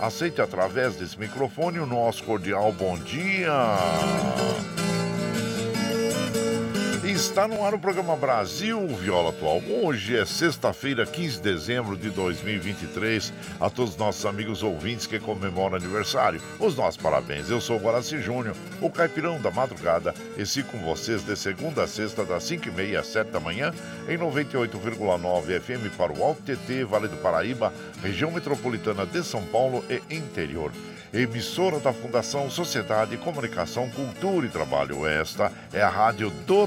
Aceite através desse microfone o nosso cordial bom dia. Está no ar o programa Brasil Viola Atual. Hoje é sexta-feira, 15 de dezembro de 2023. A todos os nossos amigos ouvintes que comemoram aniversário, os nossos parabéns. Eu sou o Guaraci Júnior, o caipirão da madrugada, e sigo com vocês de segunda a sexta, das 5h30 às 7 da manhã, em 98,9 FM para o Alto TT, Vale do Paraíba, região metropolitana de São Paulo e interior emissora da Fundação Sociedade, Comunicação, Cultura e Trabalho. Esta é a Rádio do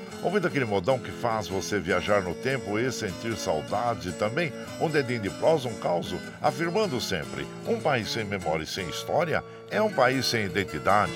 Ouvindo aquele modão que faz você viajar no tempo e sentir saudades e também um dedinho de prosa, um caos, afirmando sempre: um país sem memória e sem história é um país sem identidade.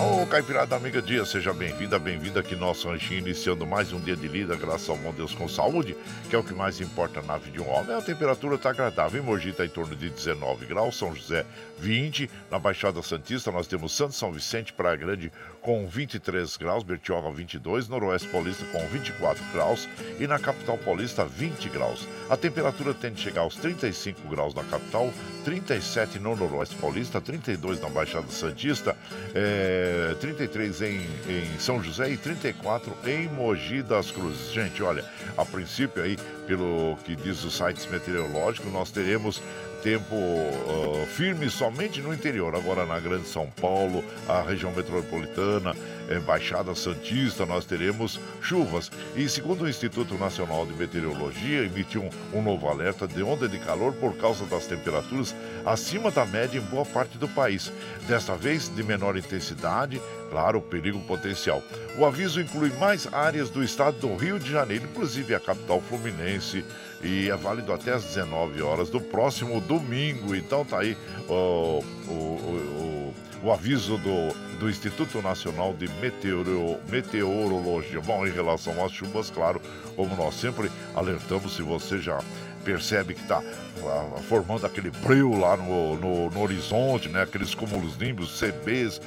Ô, Caipirada Amiga Dia, seja bem-vinda, bem-vinda aqui nosso ranchinho, iniciando mais um dia de lida, graças ao bom Deus com saúde, que é o que mais importa na vida de um homem. A temperatura está agradável, em Mogi está em torno de 19 graus, São José 20, na Baixada Santista nós temos Santo São Vicente, Praia Grande com 23 graus, Bertioga 22, Noroeste Paulista com 24 graus e na capital paulista 20 graus. A temperatura tende a chegar aos 35 graus na capital, 37 no Noroeste Paulista, 32 na Baixada Santista, é, 33 em, em São José e 34 em Mogi das Cruzes. Gente, olha, a princípio aí, pelo que diz os sites meteorológicos, nós teremos tempo uh, firme somente no interior. Agora na Grande São Paulo, a região metropolitana é, Baixada Santista, nós teremos chuvas. E segundo o Instituto Nacional de Meteorologia, emitiu um, um novo alerta de onda de calor por causa das temperaturas acima da média em boa parte do país. Desta vez, de menor intensidade, claro, perigo potencial. O aviso inclui mais áreas do estado do Rio de Janeiro, inclusive a capital fluminense, e é válido até às 19 horas do próximo domingo. Então tá aí o, o, o aviso do, do Instituto Nacional de Meteoro, Meteorologia. Bom, em relação às chuvas, claro, como nós sempre alertamos, se você já percebe que está ah, formando aquele breu lá no, no, no, horizonte, né? Aqueles cúmulos nimbos, CBs,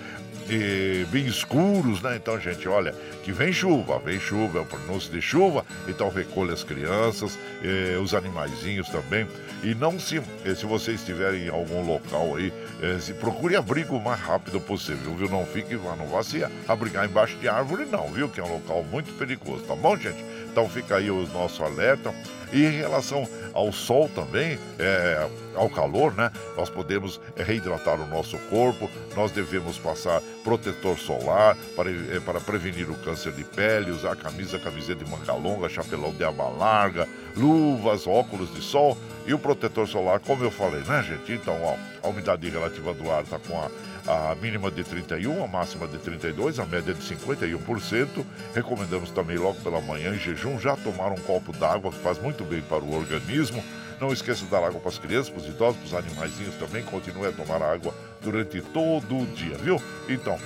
e bem escuros, né? Então, gente, olha, que vem chuva, vem chuva, é o pronúncio de chuva, então recolha as crianças, eh, os animaizinhos também. E não se, eh, se você estiver em algum local aí, eh, se procure abrigo o mais rápido possível, viu? Não fique, não vá se abrigar embaixo de árvore, não, viu? Que é um local muito perigoso, tá bom, gente? Então fica aí o nosso alerta. E em relação ao sol também, é, ao calor, né? Nós podemos reidratar o nosso corpo, nós devemos passar protetor solar para, é, para prevenir o câncer de pele, usar camisa, camiseta de manga longa, chapelão de aba larga, luvas, óculos de sol e o protetor solar, como eu falei, né, gente? Então, ó, a umidade relativa do ar está com a a mínima de 31, a máxima de 32, a média de 51%. Recomendamos também logo pela manhã em jejum já tomar um copo d'água que faz muito bem para o organismo. Não esqueça de dar água para as crianças, para os idosos, para os animaizinhos também. Continue a tomar água durante todo o dia, viu? Então,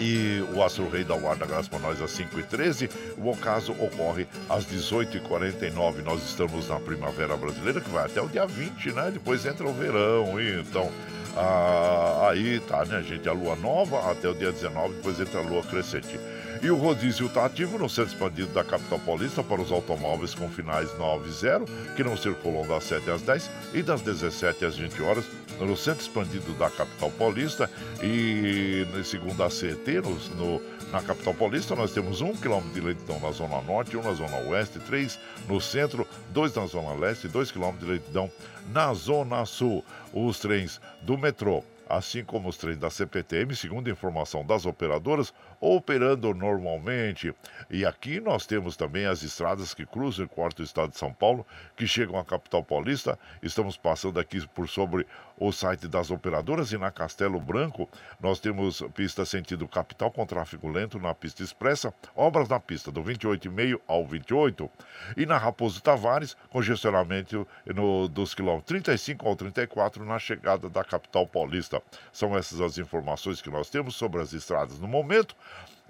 e o Astro Rei da Guarda Graça para nós às 5h13. O ocaso ocorre às 18h49. Nós estamos na Primavera Brasileira, que vai até o dia 20, né? Depois entra o verão. E então, ah, aí tá, né, gente? A lua nova até o dia 19, depois entra a lua crescente. E o rodízio está ativo no centro expandido da capital paulista para os automóveis com finais 9 e 0, que não circulam das 7 às 10 e das 17 às 20 horas no centro expandido da capital paulista. E segundo a CET, no, na capital paulista, nós temos um quilômetro de lentidão na zona norte, um na zona oeste, três no centro, dois na zona leste, dois quilômetros de lentidão na zona sul. Os trens do metrô assim como os trens da CPTM, segundo informação das operadoras, operando normalmente. E aqui nós temos também as estradas que cruzam e cortam o estado de São Paulo, que chegam à capital paulista. Estamos passando aqui por sobre o site das operadoras e na Castelo Branco nós temos pista sentido capital com tráfego lento na pista expressa, obras na pista do 28,5 ao 28. E na Raposo Tavares, congestionamento no, dos quilômetros 35 ao 34 na chegada da capital paulista. São essas as informações que nós temos sobre as estradas no momento.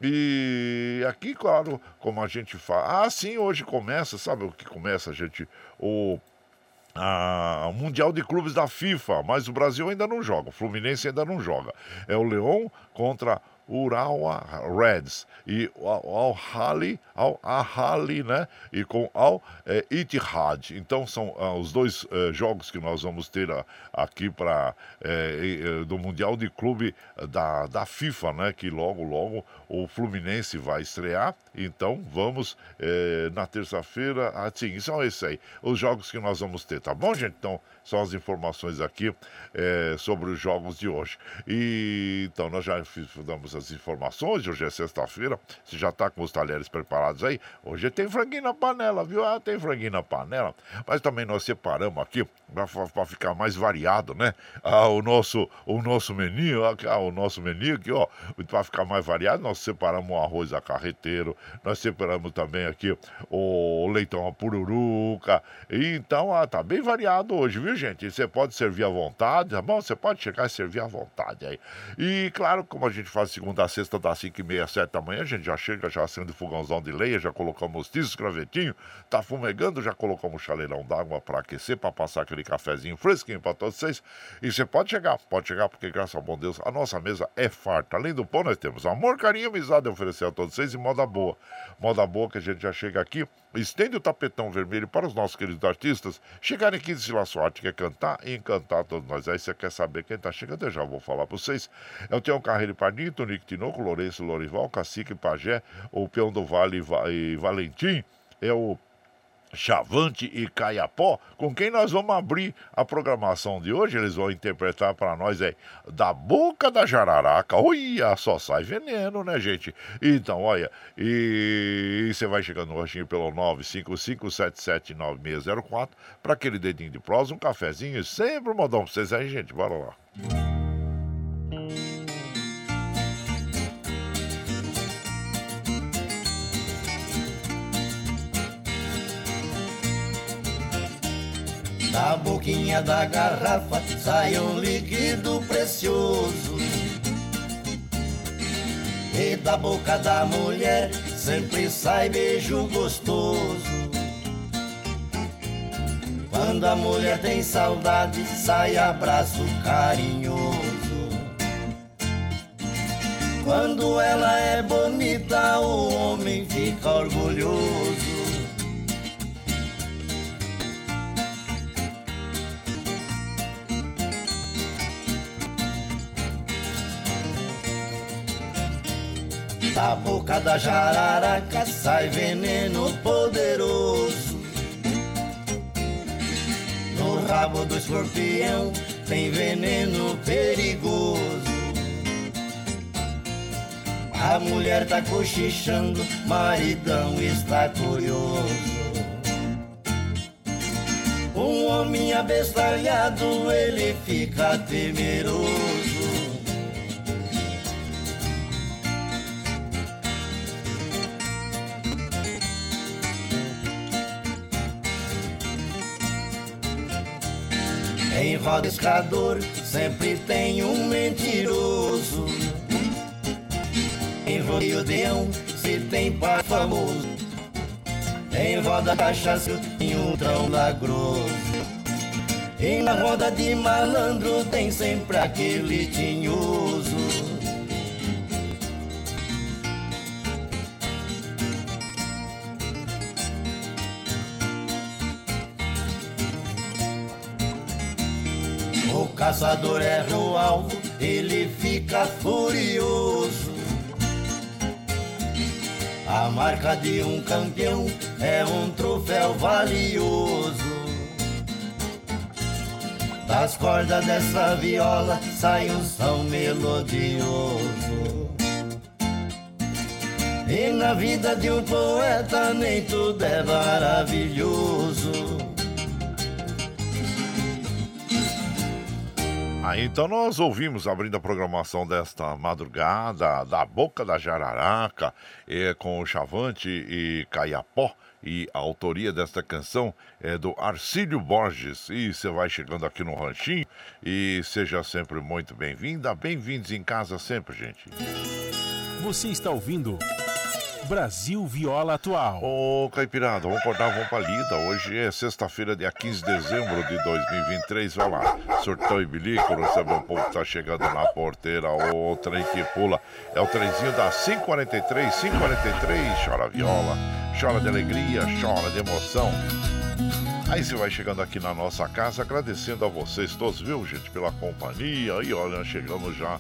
E aqui, claro, como a gente fala. Ah, sim, hoje começa, sabe o que começa, gente? O o Mundial de Clubes da FIFA, mas o Brasil ainda não joga, o Fluminense ainda não joga. É o Leão contra Urawa Reds e Al Hali, Al Ahali, né? E com Al é, Ittihad. Então são ah, os dois é, jogos que nós vamos ter a, aqui para é, do Mundial de Clube da, da FIFA, né? Que logo logo o Fluminense vai estrear. Então vamos na terça-feira, assim, são esses aí, os jogos que nós vamos ter, tá bom, gente? Então são as informações aqui sobre os jogos de hoje. E então nós já damos as informações. Hoje é sexta-feira. Você já está com os talheres preparados aí? Hoje tem franguinho na panela, viu? Ah, tem franguinho na panela. Mas também nós separamos aqui para ficar mais variado, né? Ah, o nosso o nosso menu, ah, o nosso menu aqui, ó, para ficar mais variado, nós separamos o arroz a carreteiro, nós separamos também aqui o leitão a pururuca. Então, ah, tá bem variado hoje, viu, gente? Você pode servir à vontade, tá bom? Você pode chegar e servir à vontade aí. E claro, como a gente faz segunda a sexta das 5 e meia, 7 da manhã, a gente já chega, já acende fogãozão de leia, já colocamos tisos, gravetinho, tá fumegando, já colocamos chaleirão d'água para aquecer, para passar aquele cafezinho fresquinho para todos vocês. E você pode chegar, pode chegar, porque graças ao bom Deus, a nossa mesa é farta. Além do pão, nós temos amor, carinho, amizade a oferecer a todos vocês e moda boa. Moda boa que a gente já chega aqui, estende o tapetão vermelho para os nossos queridos artistas chegarem aqui se a sua arte quer cantar e encantar todos nós. Aí você quer saber quem tá chegando, eu já vou falar para vocês. É o Tião Carreiro Pardinho, Tonico Tinoco, Lourenço Lorival, Cacique Pajé, o Peão do Vale e Valentim, é o Chavante e Caiapó, com quem nós vamos abrir a programação de hoje. Eles vão interpretar para nós aí da boca da jararaca. Olha, só sai veneno, né, gente? Então, olha, e você vai chegando no ranchinho pelo 955779604 para aquele dedinho de prosa, um cafezinho e sempre um modão para vocês aí, gente. Bora lá. Da boquinha da garrafa sai um líquido precioso. E da boca da mulher sempre sai beijo gostoso. Quando a mulher tem saudade, sai abraço carinhoso. Quando ela é bonita, o homem fica orgulhoso. Da boca da jararaca sai veneno poderoso. No rabo do escorpião tem veneno perigoso. A mulher tá cochichando, maridão está curioso. Um homem abestalhado, ele fica temeroso. Em roda escador sempre tem um mentiroso. Em rodeio deão se tem par famoso. Em roda cachaça tem um trão lagroso. E na roda de malandro tem sempre aquele tinhoso. Caçador erra o alvo, ele fica furioso. A marca de um campeão é um troféu valioso. Das cordas dessa viola sai um som melodioso. E na vida de um poeta nem tudo é maravilhoso. Aí então nós ouvimos abrindo a programação desta madrugada da Boca da Jararaca com o Chavante e Caiapó. E a autoria desta canção é do Arcílio Borges. E você vai chegando aqui no Ranchinho e seja sempre muito bem-vinda. Bem-vindos em casa sempre, gente. Você está ouvindo Brasil Viola Atual. Ô, Caipirada, vamos acordar, vamos pra lida. Hoje é sexta-feira, dia 15 de dezembro de 2023. Vai lá, surtão e bilico, recebe um povo que tá chegando na porteira. O trem que pula é o trenzinho da 543, 543. Chora viola, chora de alegria, chora de emoção. Aí você vai chegando aqui na nossa casa, agradecendo a vocês todos, viu, gente, pela companhia. E olha, chegamos já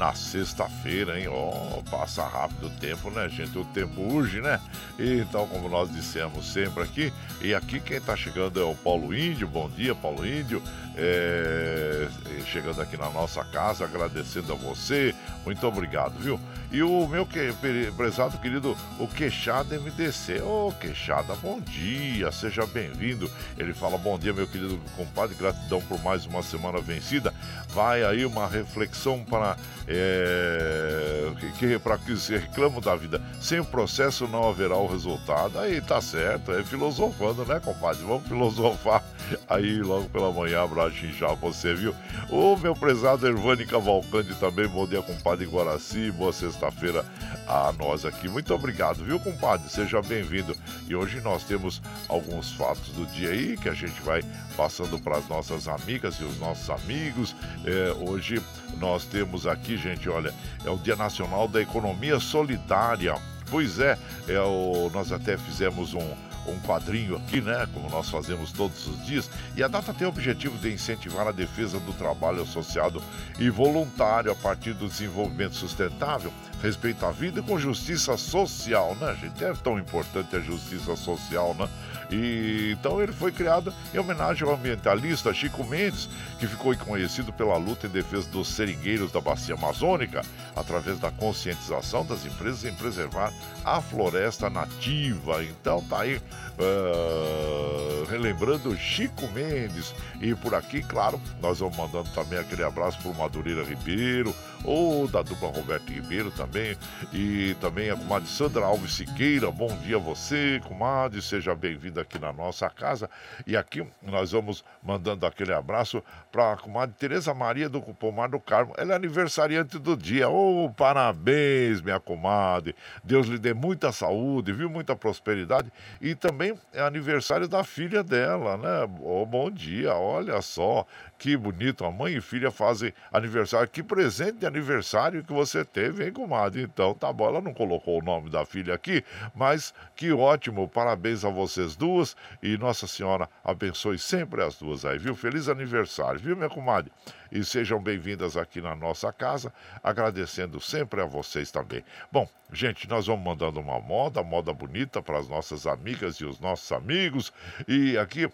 na sexta-feira, hein? Ó, oh, passa rápido o tempo, né, gente? O tempo urge, né? Então, como nós dissemos sempre aqui, e aqui quem tá chegando é o Paulo Índio. Bom dia, Paulo Índio. É... Chegando aqui na nossa casa, agradecendo a você. Muito obrigado, viu? E o meu que... prezado querido, o Queixada MDC. Ô, oh, Queixada, bom dia, seja bem-vindo. Ele fala: Bom dia, meu querido compadre, gratidão por mais uma semana vencida. Vai aí uma reflexão para é, que, para que se da vida. Sem o processo não haverá o resultado. Aí tá certo, é filosofando, né, compadre? Vamos filosofar aí logo pela manhã. Abraço já você, viu? O meu prezado Ervani Cavalcante também. Bom dia, compadre Guaraci. Boa sexta-feira a nós aqui. Muito obrigado, viu, compadre? Seja bem-vindo. E hoje nós temos alguns fatos do dia aí que a gente vai passando para as nossas amigas e os nossos amigos. É, hoje nós temos aqui, gente, olha, é o Dia Nacional da Economia Solidária. Pois é, é o, nós até fizemos um, um quadrinho aqui, né? Como nós fazemos todos os dias. E a data tem o objetivo de incentivar a defesa do trabalho associado e voluntário a partir do desenvolvimento sustentável, respeito à vida e com justiça social, né, gente? É tão importante a justiça social, né? E então ele foi criado em homenagem ao ambientalista Chico Mendes, que ficou conhecido pela luta em defesa dos seringueiros da bacia amazônica, através da conscientização das empresas em preservar a floresta nativa. Então tá aí uh, relembrando Chico Mendes. E por aqui, claro, nós vamos mandando também aquele abraço para o Madureira Ribeiro, ou da dupla Roberto Ribeiro também, e também a comadre Sandra Alves Siqueira. Bom dia a você, comadre, seja bem-vinda aqui na nossa casa. E aqui nós vamos mandando aquele abraço para a comadre Tereza Maria do Pomar do Carmo. Ela é aniversariante do dia. Oh, parabéns, minha comadre. Deus lhe dê muita saúde, viu? Muita prosperidade. E também é aniversário da filha dela, né? Oh, bom dia, olha só. Que bonito, a mãe e filha fazem aniversário. Que presente de aniversário que você teve, hein, comadre? Então, tá bom, ela não colocou o nome da filha aqui, mas que ótimo, parabéns a vocês duas e Nossa Senhora abençoe sempre as duas aí, viu? Feliz aniversário, viu, minha comadre? E sejam bem-vindas aqui na nossa casa, agradecendo sempre a vocês também. Bom, gente, nós vamos mandando uma moda, moda bonita para as nossas amigas e os nossos amigos. E aqui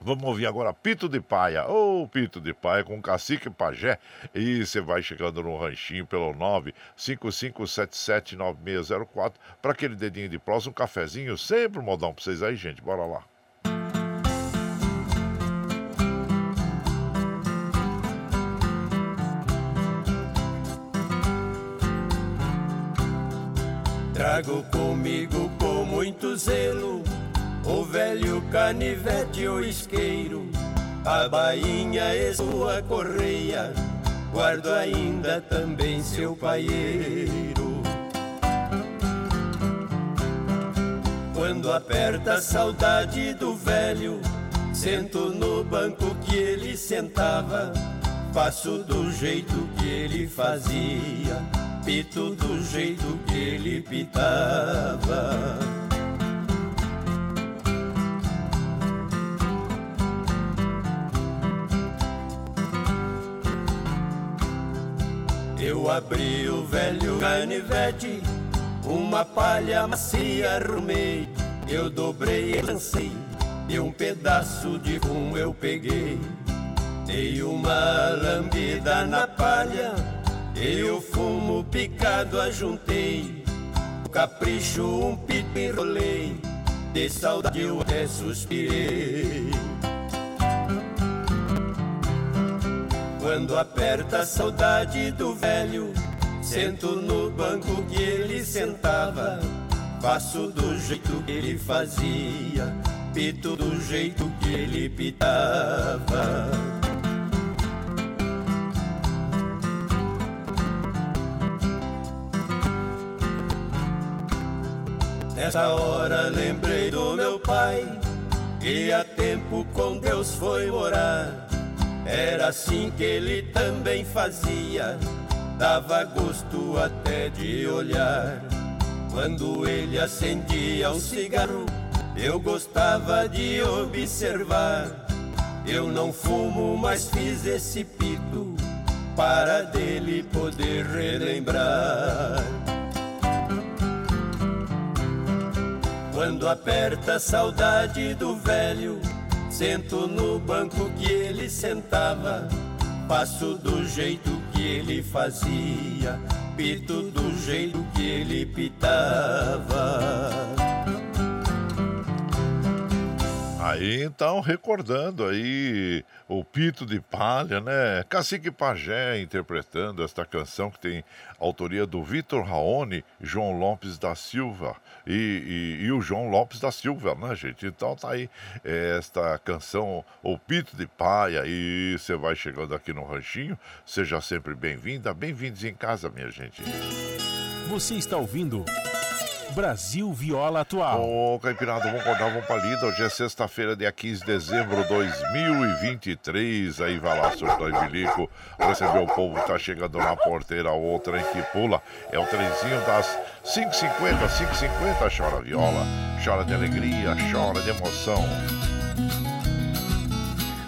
Vamos ouvir agora Pito de Paia. Ô, oh, Pito de Paia com Cacique Pajé. E você vai chegando no ranchinho pelo 955779604 para aquele dedinho de próximo, um cafezinho, sempre um modão para vocês aí, gente. Bora lá. Trago comigo com muito zelo o velho canivete ou isqueiro, a bainha e sua correia, guardo ainda também seu paieiro. Quando aperta a saudade do velho, sento no banco que ele sentava, faço do jeito que ele fazia, pito do jeito que ele pitava. Eu abri o velho canivete, uma palha macia arrumei. Eu dobrei e lancei, e um pedaço de rum eu peguei. Dei uma lambida na palha, e o fumo picado ajuntei. O capricho um pito enrolei, de saudade eu até suspirei. Quando aperta a saudade do velho, sento no banco que ele sentava. Faço do jeito que ele fazia, pito do jeito que ele pitava. Nessa hora lembrei do meu pai, que há tempo com Deus foi morar. Era assim que ele também fazia, dava gosto até de olhar. Quando ele acendia um cigarro, eu gostava de observar. Eu não fumo, mas fiz esse pito para dele poder relembrar. Quando aperta a saudade do velho, Sento no banco que ele sentava, passo do jeito que ele fazia, pito do jeito que ele pitava. Aí então, recordando aí o Pito de Palha, né? Cacique Pajé interpretando esta canção que tem autoria do Vitor Raoni, João Lopes da Silva e, e, e, o João Lopes da Silva, né, gente? Então tá aí esta canção, o Pito de Palha, e você vai chegando aqui no Ranchinho, seja sempre bem-vinda, bem-vindos em casa, minha gente. Você está ouvindo. Brasil Viola Atual. Ô, oh, Caipirada, vamos acordar, vamos pra lida. Hoje é sexta-feira, dia 15 de dezembro de 2023. Aí vai lá, surtou e. Receber o povo que tá chegando na porteira, outra em que pula. É o trenzinho das 5h50, 5h50. Chora viola, chora de alegria, chora de emoção.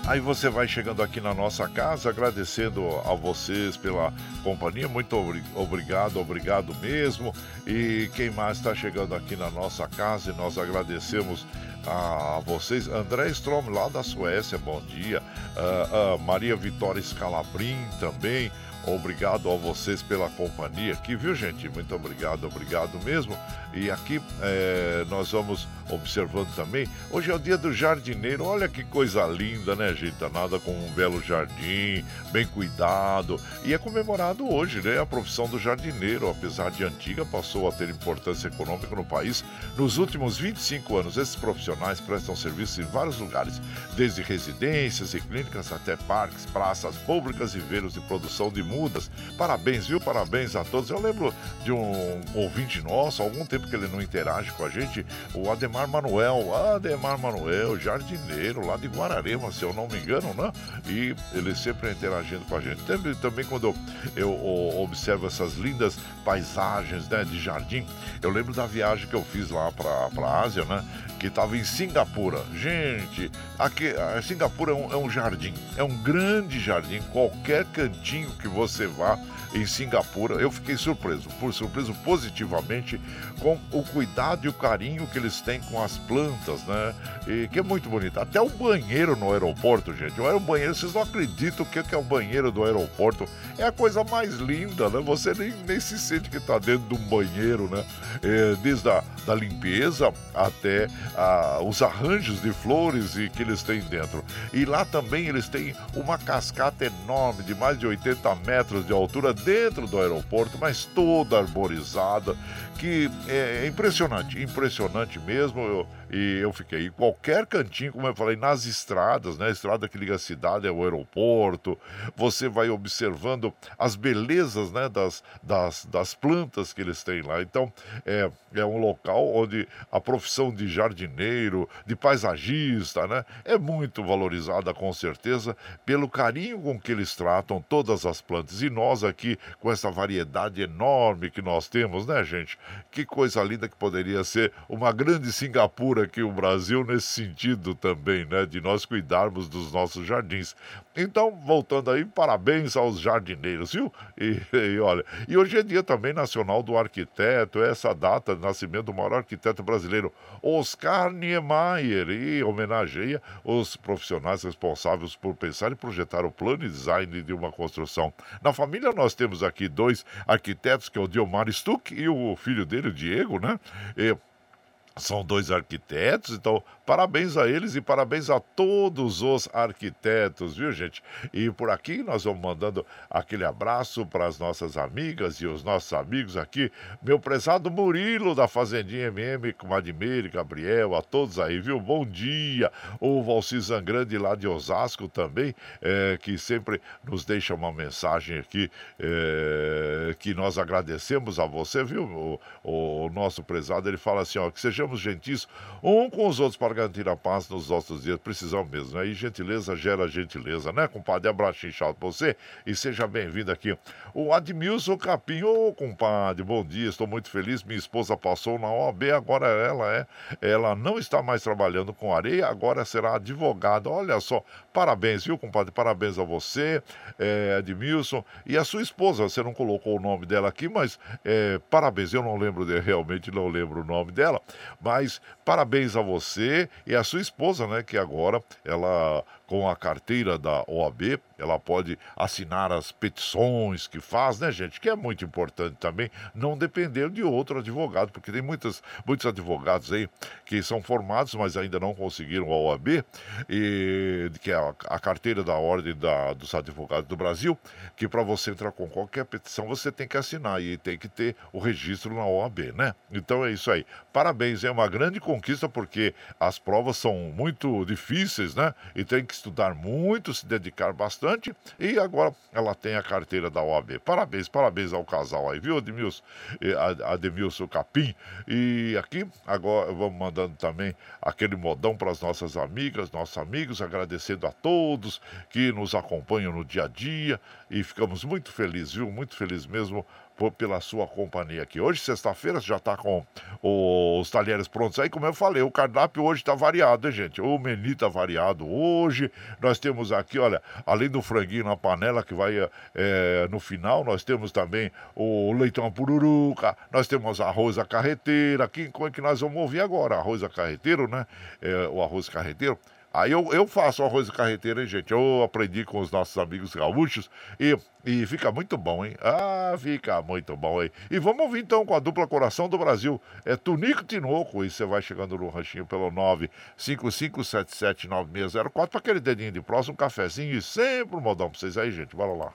Aí você vai chegando aqui na nossa casa, agradecendo a vocês pela companhia. Muito obrigado, obrigado mesmo. E quem mais está chegando aqui na nossa casa e nós agradecemos a vocês. André Strom, lá da Suécia, bom dia. Uh, uh, Maria Vitória Scalabrin também. Obrigado a vocês pela companhia aqui, viu, gente? Muito obrigado, obrigado mesmo. E aqui é, nós vamos observando também. Hoje é o dia do jardineiro. Olha que coisa linda, né, gente? Nada com um belo jardim, bem cuidado. E é comemorado hoje, né? A profissão do jardineiro, apesar de antiga, passou a ter importância econômica no país. Nos últimos 25 anos, esses profissionais prestam serviço em vários lugares, desde residências e clínicas até parques, praças públicas e veiros de produção de mudas. Parabéns, viu? Parabéns a todos. Eu lembro de um ouvinte nosso, algum tempo que ele não interage com a gente, o Ademar Manuel. Ademar Manuel, jardineiro lá de Guararema, se eu não me engano, né? E ele sempre interagindo com a gente. Também, também quando eu, eu observo essas lindas paisagens né, de jardim, eu lembro da viagem que eu fiz lá para a Ásia, né? que estava em Singapura. Gente, aqui, a Singapura é um, é um jardim, é um grande jardim. Qualquer cantinho que você vá em Singapura, eu fiquei surpreso, por surpreso positivamente com o cuidado e o carinho que eles têm com as plantas, né? E que é muito bonito. Até o banheiro no aeroporto, gente. O banheiro, vocês não acreditam o que é o banheiro do aeroporto. É a coisa mais linda, né? Você nem, nem se sente que está dentro de um banheiro, né? É, desde a da limpeza até ah, os arranjos de flores e que eles têm dentro. E lá também eles têm uma cascata enorme de mais de 80 metros de altura dentro do aeroporto, mas toda arborizada, que é impressionante, impressionante mesmo. Eu, e eu fiquei em qualquer cantinho, como eu falei, nas estradas, né? A estrada que liga a cidade ao aeroporto. Você vai observando as belezas, né? Das, das, das plantas que eles têm lá. Então, é, é um local onde a profissão de jardineiro, de paisagista, né? É muito valorizada, com certeza, pelo carinho com que eles tratam todas as plantas. E nós aqui, com essa variedade enorme que nós temos, né, gente? Que coisa linda que poderia ser uma grande Singapura aqui o Brasil nesse sentido também, né? De nós cuidarmos dos nossos jardins. Então, voltando aí, parabéns aos jardineiros, viu? E, e, olha, e hoje é dia também nacional do arquiteto, essa data de nascimento do maior arquiteto brasileiro, Oscar Niemeyer, e homenageia os profissionais responsáveis por pensar e projetar o plano e design de uma construção. Na família nós temos aqui dois arquitetos, que é o Diomar Stuck e o filho dele, o Diego, né? E, são dois arquitetos, então parabéns a eles e parabéns a todos os arquitetos, viu, gente? E por aqui nós vamos mandando aquele abraço para as nossas amigas e os nossos amigos aqui. Meu prezado Murilo da Fazendinha MM, com Admir, Gabriel, a todos aí, viu? Bom dia. O Valci Zangrande lá de Osasco também, é, que sempre nos deixa uma mensagem aqui é, que nós agradecemos a você, viu? O, o nosso prezado, ele fala assim, ó, que sejamos sejamos gentis um com os outros para garantir a paz nos nossos dias. Precisamos mesmo, né? Gentileza gera gentileza, né, compadre? Abraço inchado para você e seja bem-vindo aqui. O Admilson Capim, ô compadre, bom dia, estou muito feliz. Minha esposa passou na OAB, agora ela é, ela não está mais trabalhando com areia, agora será advogada. Olha só, parabéns, viu, compadre? Parabéns a você, é, Admilson, e a sua esposa. Você não colocou o nome dela aqui, mas é, parabéns. Eu não lembro, de, realmente não lembro o nome dela, mas parabéns a você e a sua esposa, né? Que agora ela com a carteira da OAB, ela pode assinar as petições que faz, né, gente? Que é muito importante também não depender de outro advogado, porque tem muitos, muitos advogados aí que são formados, mas ainda não conseguiram a OAB, e, que é a, a carteira da Ordem da, dos Advogados do Brasil, que para você entrar com qualquer petição você tem que assinar e tem que ter o registro na OAB, né? Então é isso aí. Parabéns, é uma grande conquista porque as provas são muito difíceis, né? E tem que estudar muito, se dedicar bastante e agora ela tem a carteira da OAB. Parabéns, parabéns ao casal aí, viu, Ademilson, Ademilson Capim. E aqui, agora vamos mandando também aquele modão para as nossas amigas, nossos amigos, agradecendo a todos que nos acompanham no dia a dia e ficamos muito felizes, viu? Muito felizes mesmo por, pela sua companhia aqui. Hoje, sexta-feira, já está com os talheres prontos aí. Como eu falei, o cardápio hoje está variado, hein, gente? O menu está variado hoje. Nós temos aqui, olha, além do franguinho na panela que vai é, no final, nós temos também o leitão pururuca, nós temos arroz a carreteira, aqui que nós vamos ouvir agora, arroz a carreteiro, né? É, o arroz carreteiro. Aí eu, eu faço arroz carreteiro, hein, gente? Eu aprendi com os nossos amigos gaúchos e, e fica muito bom, hein? Ah, fica muito bom, hein? E vamos ouvir então com a dupla Coração do Brasil. É Tunico Tinoco e você vai chegando no ranchinho pelo 955779604 para aquele dedinho de próximo, um cafezinho e sempre um modão pra vocês aí, gente. Bora lá.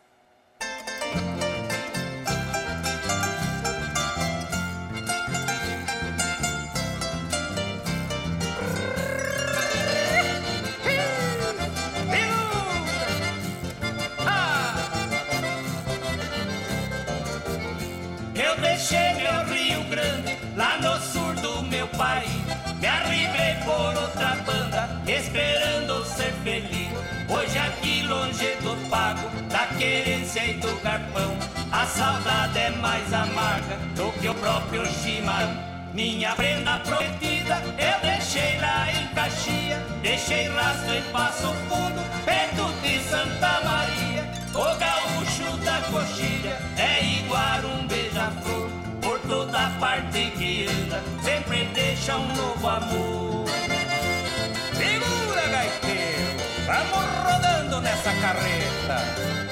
A saudade é mais amarga do que o próprio chimarrão. Minha prenda prometida eu deixei lá em Caxias Deixei rastro em Passo Fundo, perto de Santa Maria O gaúcho da coxilha é igual um beija-flor Por toda parte que anda, sempre deixa um novo amor. Segura, gaiteiro, vamos rodando nessa carreta.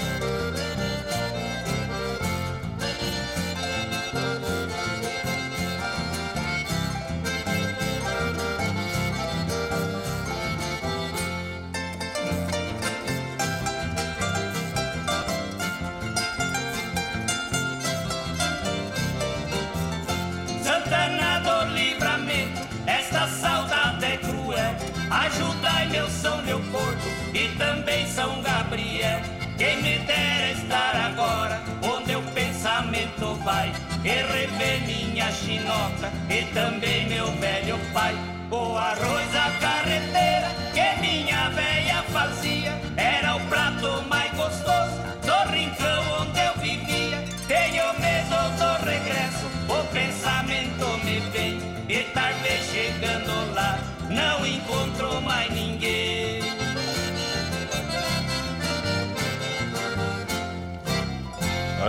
Também São Gabriel. Quem me dera estar agora onde o pensamento vai e rever minha chinota e também meu velho pai. O arroz a carreteira que minha velha fazia era o prato mais gostoso do rincão onde eu vivia. Tenho medo do regresso, o pensamento me vem e tarde chegando lá não encontro mais ninguém.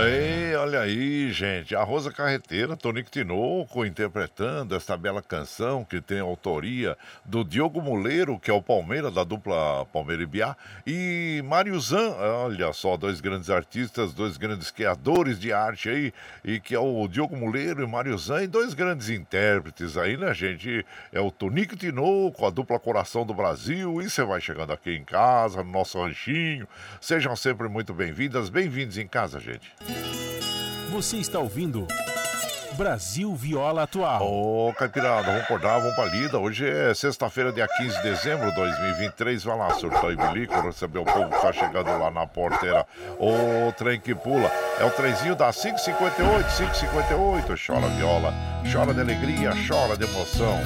Aí, olha aí, gente. A Rosa Carreteira, Tonico Tinoco, interpretando esta bela canção que tem autoria do Diogo Muleiro, que é o Palmeira, da dupla Palmeira e Biá, e Mário Zan, olha só, dois grandes artistas, dois grandes criadores de arte aí, e que é o Diogo Muleiro e Mário Zan, e dois grandes intérpretes aí, né, gente? É o Tonico Tinoco, a dupla Coração do Brasil, e você vai chegando aqui em casa, no nosso ranchinho. Sejam sempre muito bem-vindas, bem-vindos em casa, gente. Você está ouvindo Brasil Viola Atual. Ô, oh, Caipirada, vamos acordar, vamos pra lida. Hoje é sexta-feira, dia 15 de dezembro de 2023. Vai lá, surtou e bilico, receber o povo que tá chegando lá na porteira. O oh, trem que pula. É o trenzinho da 558, 558. Chora viola, chora de alegria, chora de emoção.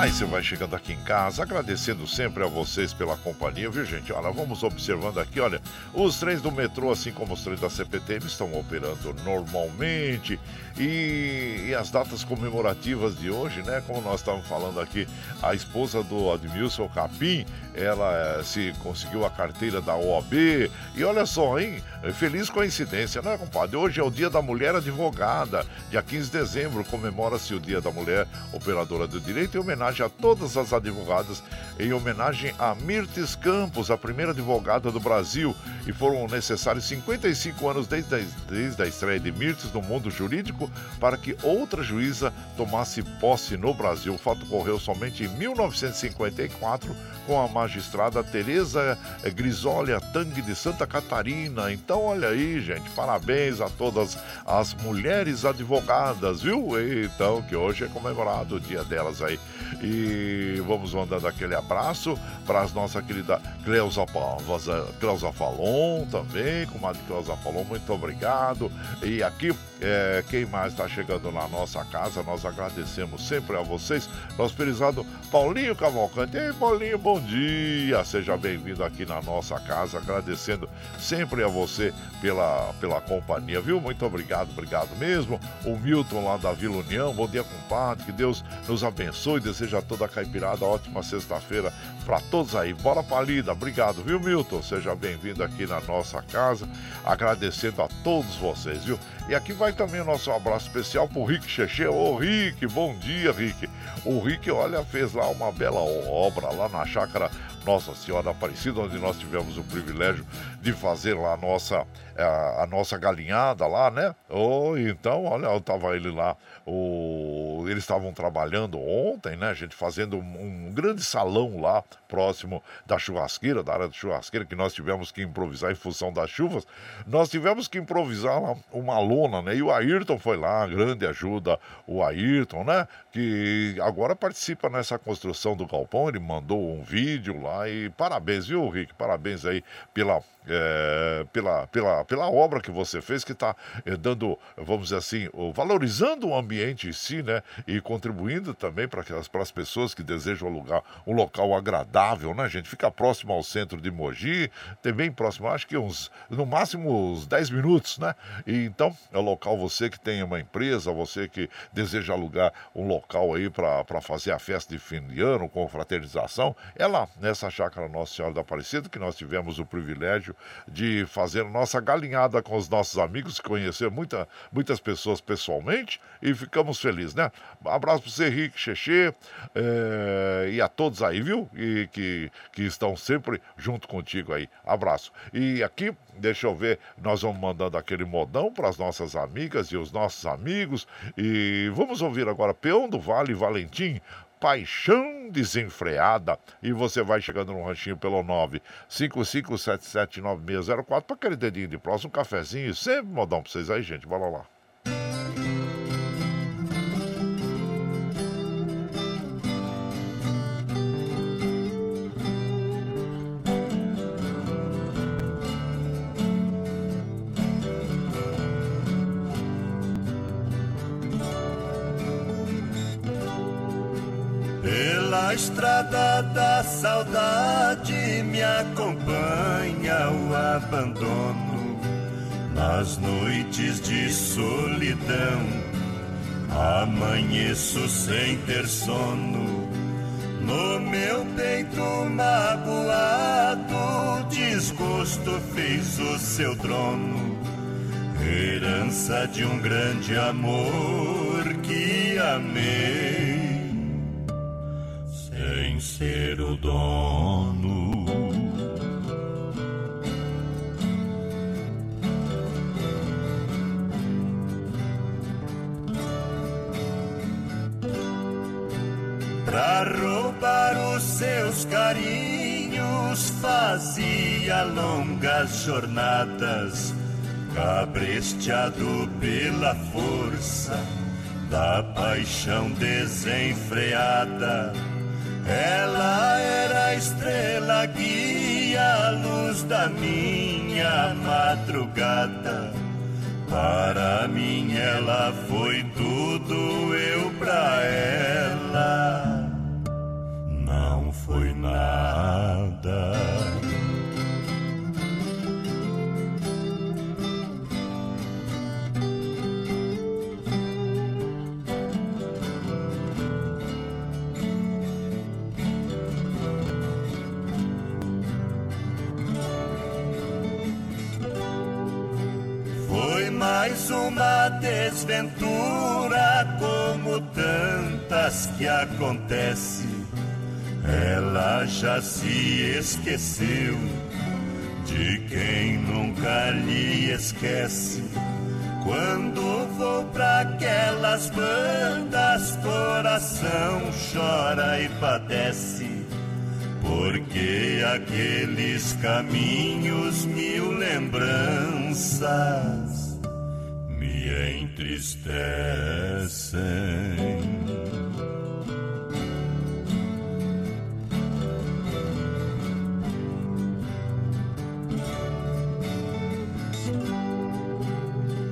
Aí você vai chegando aqui em casa, agradecendo sempre a vocês pela companhia, viu gente? Olha, vamos observando aqui, olha, os trens do metrô, assim como os trens da CPTM, estão operando normalmente e, e as datas comemorativas de hoje, né? Como nós estávamos falando aqui, a esposa do Admilson Capim, ela eh, se conseguiu a carteira da OAB e olha só, hein? Feliz coincidência, né, compadre? Hoje é o Dia da Mulher Advogada, dia 15 de dezembro, comemora-se o Dia da Mulher Operadora do Direito em homenagem a todas as advogadas, em homenagem a Mirtes Campos, a primeira advogada do Brasil. E foram necessários 55 anos desde a, desde a estreia de Mirtes no mundo jurídico para que outra juíza tomasse posse no Brasil. O fato ocorreu somente em 1954 com a magistrada Tereza Grisolia Tang de Santa Catarina. Então, olha aí, gente, parabéns a todas as mulheres advogadas, viu? Então, que hoje é comemorado o dia delas aí. E vamos mandando aquele abraço para as nossa querida Cleusa, Cleusa Falon também, comadre Cleusa Falon, muito obrigado. E aqui, é, quem mais está chegando na nossa casa, nós agradecemos sempre a vocês. Nosso perizado Paulinho Cavalcante. Ei, Paulinho, bom dia! Seja bem-vindo aqui na nossa casa, agradecendo sempre a você pela, pela companhia, viu? Muito obrigado, obrigado mesmo. O Milton lá da Vila União, bom dia, compadre. Que Deus nos abençoe. Deseja toda a caipirada ótima sexta-feira para todos aí. Bora pra lida. Obrigado, viu, Milton? Seja bem-vindo aqui na nossa casa. Agradecendo a todos vocês, viu? E aqui vai também o nosso abraço especial pro Rick Cheche. Ô, Rick, bom dia, Rick. O Rick, olha, fez lá uma bela obra lá na chácara Nossa Senhora Aparecida, onde nós tivemos o privilégio de fazer lá a nossa, a, a nossa galinhada lá, né? Oh, então, olha, eu tava ele lá, o, eles estavam trabalhando ontem, né? Gente fazendo um, um, grande salão lá, próximo da churrasqueira, da área da churrasqueira, que nós tivemos que improvisar em função das chuvas. Nós tivemos que improvisar lá uma lona, né? E o Ayrton foi lá, grande ajuda, o Ayrton, né? Que agora participa nessa construção do galpão, ele mandou um vídeo lá e parabéns, viu, Rick? Parabéns aí pela é, pela, pela, pela obra que você fez, que está é, dando, vamos dizer assim, valorizando o ambiente em si, né? E contribuindo também para as pessoas que desejam alugar um local agradável, né, gente? Fica próximo ao centro de Mogi, também próximo, acho que uns, no máximo uns 10 minutos, né? E então, é o local, você que tem uma empresa, você que deseja alugar um local aí para fazer a festa de fim de ano, com fraternização, é lá, nessa chácara Nossa Senhora da Aparecida, que nós tivemos o privilégio de fazer nossa galinhada com os nossos amigos, conhecer muita, muitas pessoas pessoalmente e ficamos felizes, né? abraço para você, Rick, Xexê é, e a todos aí, viu? E que, que estão sempre junto contigo aí. Abraço. E aqui, deixa eu ver, nós vamos mandando aquele modão para as nossas amigas e os nossos amigos. E vamos ouvir agora Peão do Vale Valentim Paixão Desenfreada. E você vai chegando no ranchinho pelo 955779604 para aquele dedinho de próximo, um cafezinho. Sempre modão para vocês aí, gente. Bora lá. Saudade me acompanha o abandono nas noites de solidão. Amanheço sem ter sono, no meu peito magoado, desgosto fez o seu trono. Herança de um grande amor que amei ser o dono. Pra roubar os seus carinhos, fazia longas jornadas, cabresteado pela força da paixão desenfreada ela era a estrela guia, a luz da minha madrugada. Para mim ela foi tudo, eu pra ela não foi nada. Desventura como tantas que acontece. Ela já se esqueceu de quem nunca lhe esquece. Quando vou para aquelas bandas, coração chora e padece. Porque aqueles caminhos, mil lembranças entristecem.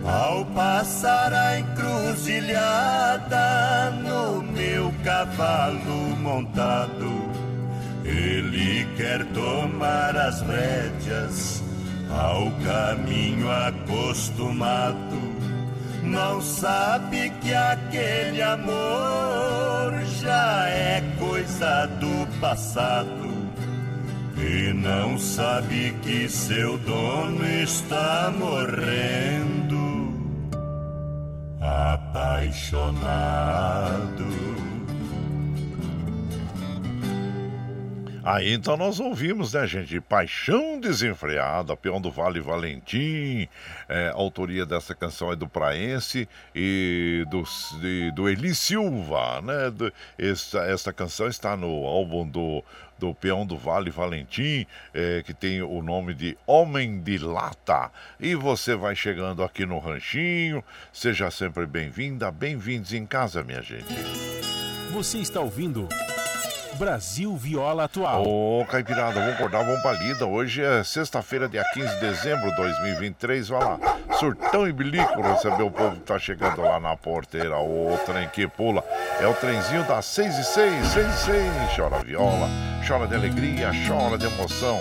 Ao passar a encruzilhada no meu cavalo montado, ele quer tomar as rédeas ao caminho acostumado não sabe que aquele amor já é coisa do passado. E não sabe que seu dono está morrendo, apaixonado. Aí então nós ouvimos, né, gente? Paixão Desenfreada, Peão do Vale Valentim, é, autoria dessa canção é do Praense e do, de, do Eli Silva, né? Do, essa, essa canção está no álbum do, do Peão do Vale Valentim, é, que tem o nome de Homem de Lata. E você vai chegando aqui no Ranchinho, seja sempre bem-vinda, bem-vindos em casa, minha gente. Você está ouvindo. Brasil Viola Atual. Ô, Caipirada, vamos acordar, vamos pra lida. Hoje é sexta-feira, dia 15 de dezembro de 2023. Vai lá, surtão e bilico receber o povo que tá chegando lá na porteira. O trem que pula. É o trenzinho das 6 e 6, 6 e 6. Chora viola, chora de alegria, chora de emoção.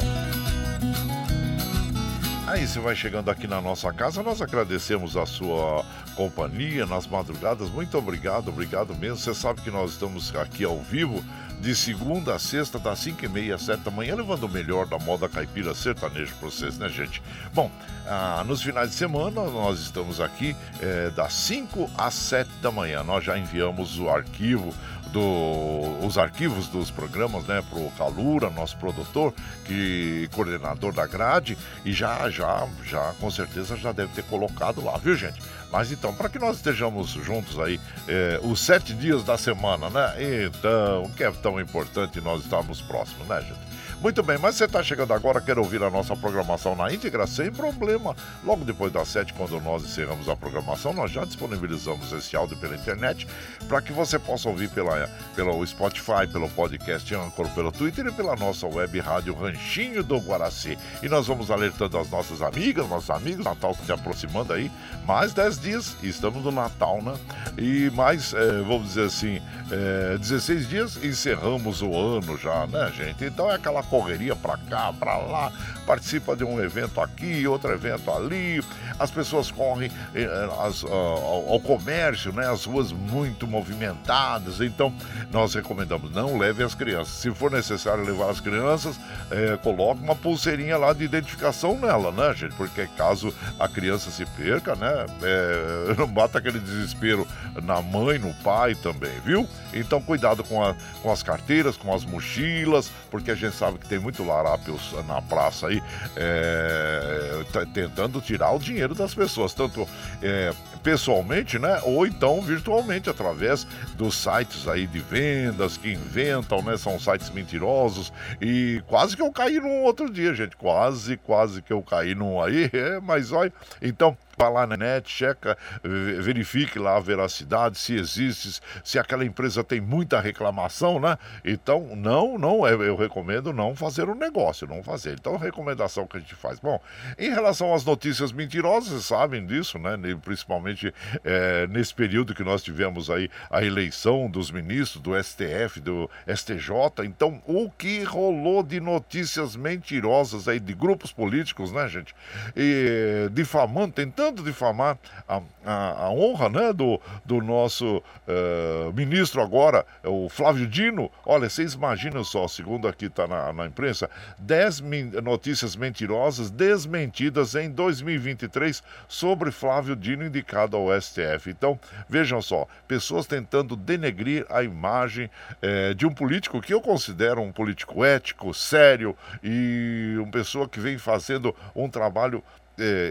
Aí você vai chegando aqui na nossa casa, nós agradecemos a sua companhia nas madrugadas. Muito obrigado, obrigado mesmo. Você sabe que nós estamos aqui ao vivo de segunda a sexta, das 5 e meia às 7 da manhã, levando o melhor da moda caipira sertanejo para vocês, né, gente? Bom, ah, nos finais de semana nós estamos aqui é, das 5 às 7 da manhã. Nós já enviamos o arquivo do, os arquivos dos programas, né, pro Calura, nosso produtor, que coordenador da grade, e já, já, já, com certeza já deve ter colocado lá, viu, gente? Mas então, para que nós estejamos juntos aí eh, os sete dias da semana, né? Então, que é tão importante nós estarmos próximos, né, gente? Muito bem, mas você está chegando agora, quer ouvir a nossa programação na íntegra? Sem problema. Logo depois das sete, quando nós encerramos a programação, nós já disponibilizamos esse áudio pela internet para que você possa ouvir pela, pelo Spotify, pelo podcast Anchor, pelo Twitter e pela nossa web rádio Ranchinho do Guaraci. E nós vamos alertando as nossas amigas, nossos amigos, Natal se aproximando aí, mais 10 dias, estamos no Natal, né? E mais, é, vamos dizer assim, é, 16 dias, encerramos o ano já, né, gente? Então é aquela correria para cá, para lá, participa de um evento aqui, outro evento ali, as pessoas correm eh, as, uh, ao, ao, comércio, né, as ruas muito movimentadas, então nós recomendamos não leve as crianças. Se for necessário levar as crianças, eh, coloque uma pulseirinha lá de identificação nela, né, gente? Porque caso a criança se perca, né, é, não bata aquele desespero na mãe, no pai também, viu? Então cuidado com, a, com as carteiras, com as mochilas, porque a gente sabe que tem muito larápios na praça aí é, tentando tirar o dinheiro das pessoas, tanto é, pessoalmente, né? Ou então virtualmente, através dos sites aí de vendas que inventam, né? São sites mentirosos. E quase que eu caí num outro dia, gente. Quase, quase que eu caí num aí. É, mas olha, então Vá lá na net, checa, verifique lá a veracidade, se existe, se aquela empresa tem muita reclamação, né? Então, não, não, é, eu recomendo não fazer o um negócio, não fazer. Então, a recomendação que a gente faz. Bom, em relação às notícias mentirosas, vocês sabem disso, né? Principalmente é, nesse período que nós tivemos aí a eleição dos ministros do STF, do STJ. Então, o que rolou de notícias mentirosas aí de grupos políticos, né, gente? E difamando, tentando tentando difamar a, a, a honra né, do, do nosso uh, ministro agora, o Flávio Dino. Olha, vocês imaginam só, segundo aqui está na, na imprensa, 10 notícias mentirosas desmentidas em 2023 sobre Flávio Dino indicado ao STF. Então, vejam só, pessoas tentando denegrir a imagem eh, de um político que eu considero um político ético, sério e uma pessoa que vem fazendo um trabalho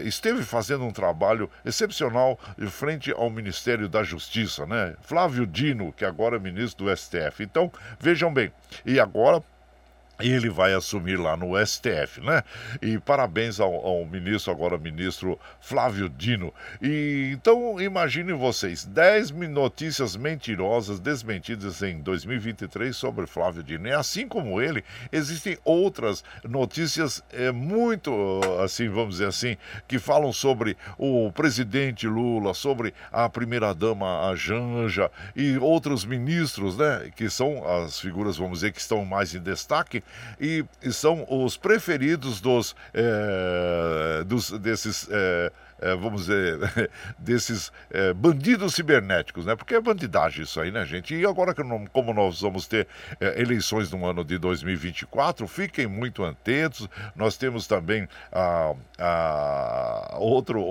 esteve fazendo um trabalho excepcional frente ao Ministério da Justiça, né? Flávio Dino, que agora é ministro do STF. Então, vejam bem, e agora ele vai assumir lá no STF, né? E parabéns ao, ao, ministro, agora ministro Flávio Dino. E então imaginem vocês, 10 notícias mentirosas desmentidas em 2023 sobre Flávio Dino. E assim como ele, existem outras notícias é, muito, assim, vamos dizer assim, que falam sobre o presidente Lula, sobre a primeira-dama, a Janja, e outros ministros, né? Que são as figuras, vamos dizer, que estão mais em destaque e, e são os preferidos dos, é, dos desses. É, vamos dizer, desses é, bandidos cibernéticos, né? Porque é bandidagem isso aí, né, gente? E agora, como nós vamos ter é, eleições no ano de 2024, fiquem muito atentos. Nós temos também a, a outro,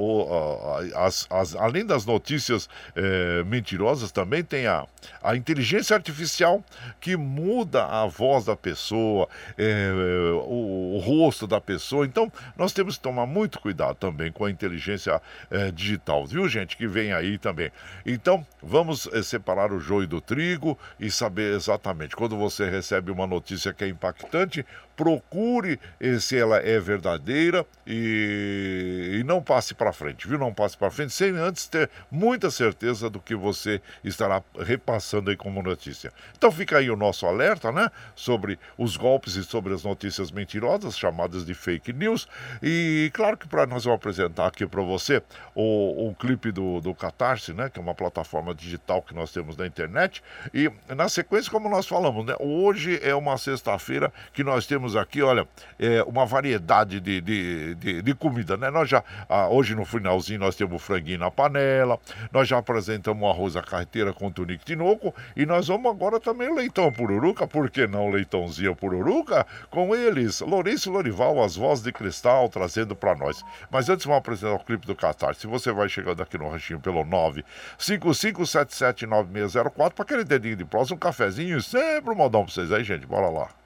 a, as, as, além das notícias é, mentirosas, também tem a, a inteligência artificial que muda a voz da pessoa, é, o, o rosto da pessoa. Então, nós temos que tomar muito cuidado também com a inteligência é, digital, viu, gente? Que vem aí também. Então, vamos é, separar o joio do trigo e saber exatamente. Quando você recebe uma notícia que é impactante, procure se ela é verdadeira e, e não passe para frente, viu? Não passe para frente sem antes ter muita certeza do que você estará repassando aí como notícia. Então fica aí o nosso alerta, né? Sobre os golpes e sobre as notícias mentirosas, chamadas de fake news. E claro que para nós vamos apresentar aqui para você o, o clipe do, do Catarse, né? Que é uma plataforma digital que nós temos na internet. E na sequência, como nós falamos, né? Hoje é uma sexta-feira que nós temos aqui, olha, é, uma variedade de, de, de, de, comida, né? Nós já, ah, hoje no finalzinho, nós temos franguinho na panela, nós já apresentamos arroz à carreteira com tunique de noco e nós vamos agora também leitão pururuca, por que não leitãozinho pururuca? Com eles, Lourenço Lorival, as vozes de cristal, trazendo para nós. Mas antes vamos apresentar o clipe do Qatar. Se você vai chegando aqui no ranchinho pelo 955779604 para aquele dedinho de próximo, um cafezinho, sempre um modão para vocês aí, gente. Bora lá.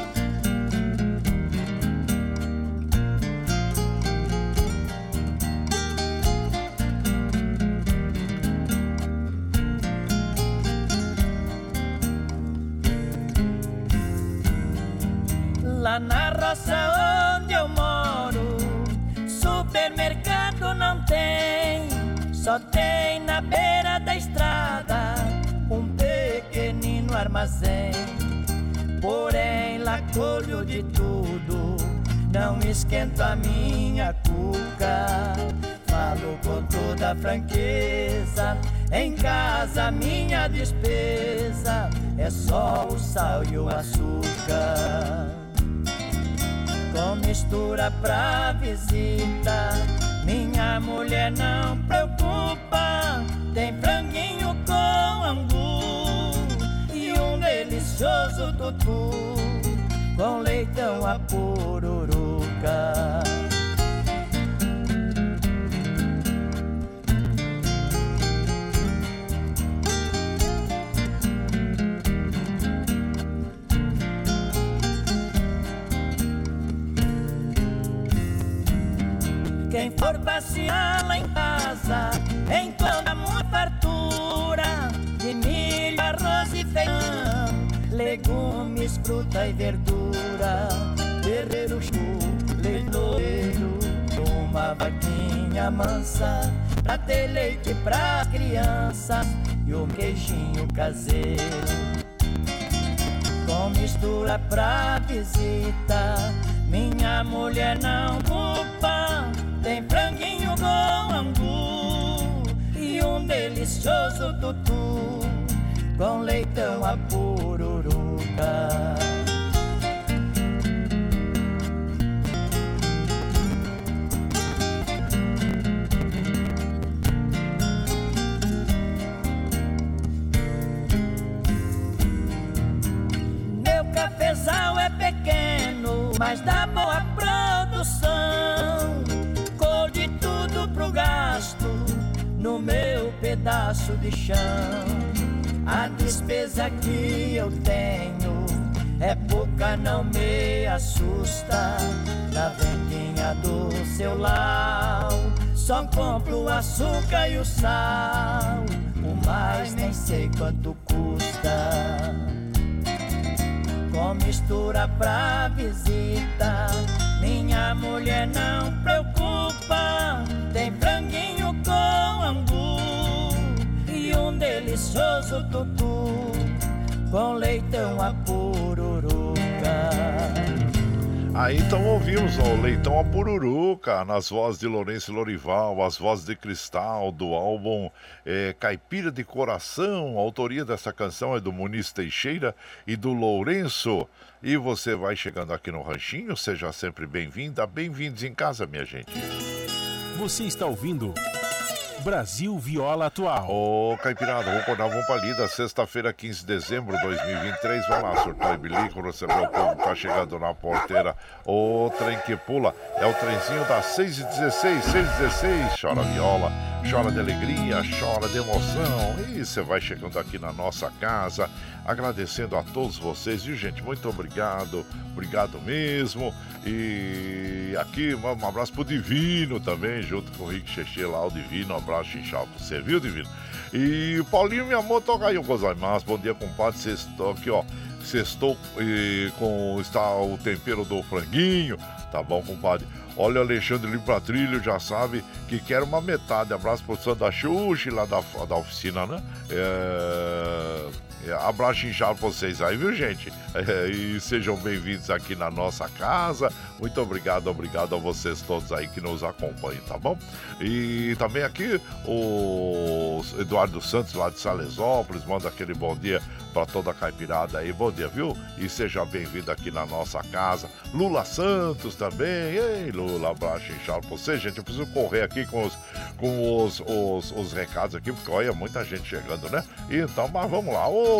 Lá na roça onde eu moro, supermercado não tem, só tem na beira da estrada um pequenino armazém. Porém, lá colho de tudo, não esquento a minha cuca. Falo com toda franqueza, em casa minha despesa é só o sal e o açúcar com mistura pra visita. Minha mulher não preocupa, tem franguinho com angu e um delicioso tutu com leitão a lá em casa encontra muita fartura de milho, arroz e feijão, legumes, fruta e verdura, terreiro, chu, leiloeiro, uma vaquinha mansa pra ter leite pra crianças e um queijinho caseiro com mistura pra visita. Minha mulher não culpa tem com angu e um delicioso tutu com leitão a pururuca. Meu cafezal é pequeno, mas dá boa produção. Meu pedaço de chão. A despesa que eu tenho é pouca, não me assusta. Da vendinha do seu só compro o açúcar e o sal. O mais nem sei quanto custa. Com mistura pra visita, minha mulher não preocupa. Tem franguinho com um delicioso tutu com leitão a pururuca. Aí então ouvimos ó, o Leitão a Pururuca, nas vozes de Lourenço Lorival, as vozes de Cristal, do álbum é, Caipira de Coração. A autoria dessa canção é do Muniz Teixeira e do Lourenço. E você vai chegando aqui no Ranchinho, seja sempre bem-vinda, bem-vindos em casa, minha gente. Você está ouvindo Brasil Viola Atual. Ô, Caipirada, vamos acordar, vamos pra lida. Sexta-feira, 15 de dezembro de 2023. Vai lá, surtou e bilico, receber o povo que tá chegando na porteira. O trem que pula é o trenzinho das 6 e 16 6 e 16 Chora viola, chora de alegria, chora de emoção. E você vai chegando aqui na nossa casa, agradecendo a todos vocês, viu, gente? Muito obrigado, obrigado mesmo. E aqui, um abraço pro Divino também, junto com o Rick Cheche lá, o Divino. Um abraço, xixá pra você, viu, Divino? E o Paulinho, minha amor, toca aí o gozaimasu. Bom dia, compadre. Sextou aqui, ó. Sextou e com está o tempero do franguinho. Tá bom, compadre? Olha Alexandre Lima pra trilho, já sabe que quer uma metade. Abraço pro Sandra Xuxi, lá da, da oficina, né? É... Abraço inchado pra vocês aí, viu, gente? É, e sejam bem-vindos aqui na nossa casa. Muito obrigado, obrigado a vocês todos aí que nos acompanham, tá bom? E também aqui o Eduardo Santos, lá de Salesópolis, manda aquele bom dia para toda a caipirada aí. Bom dia, viu? E seja bem-vindo aqui na nossa casa. Lula Santos também. Ei, Lula, abraço inchado pra você, gente. Eu preciso correr aqui com os, com os, os, os recados aqui, porque olha, muita gente chegando, né? Então, mas vamos lá. Ô,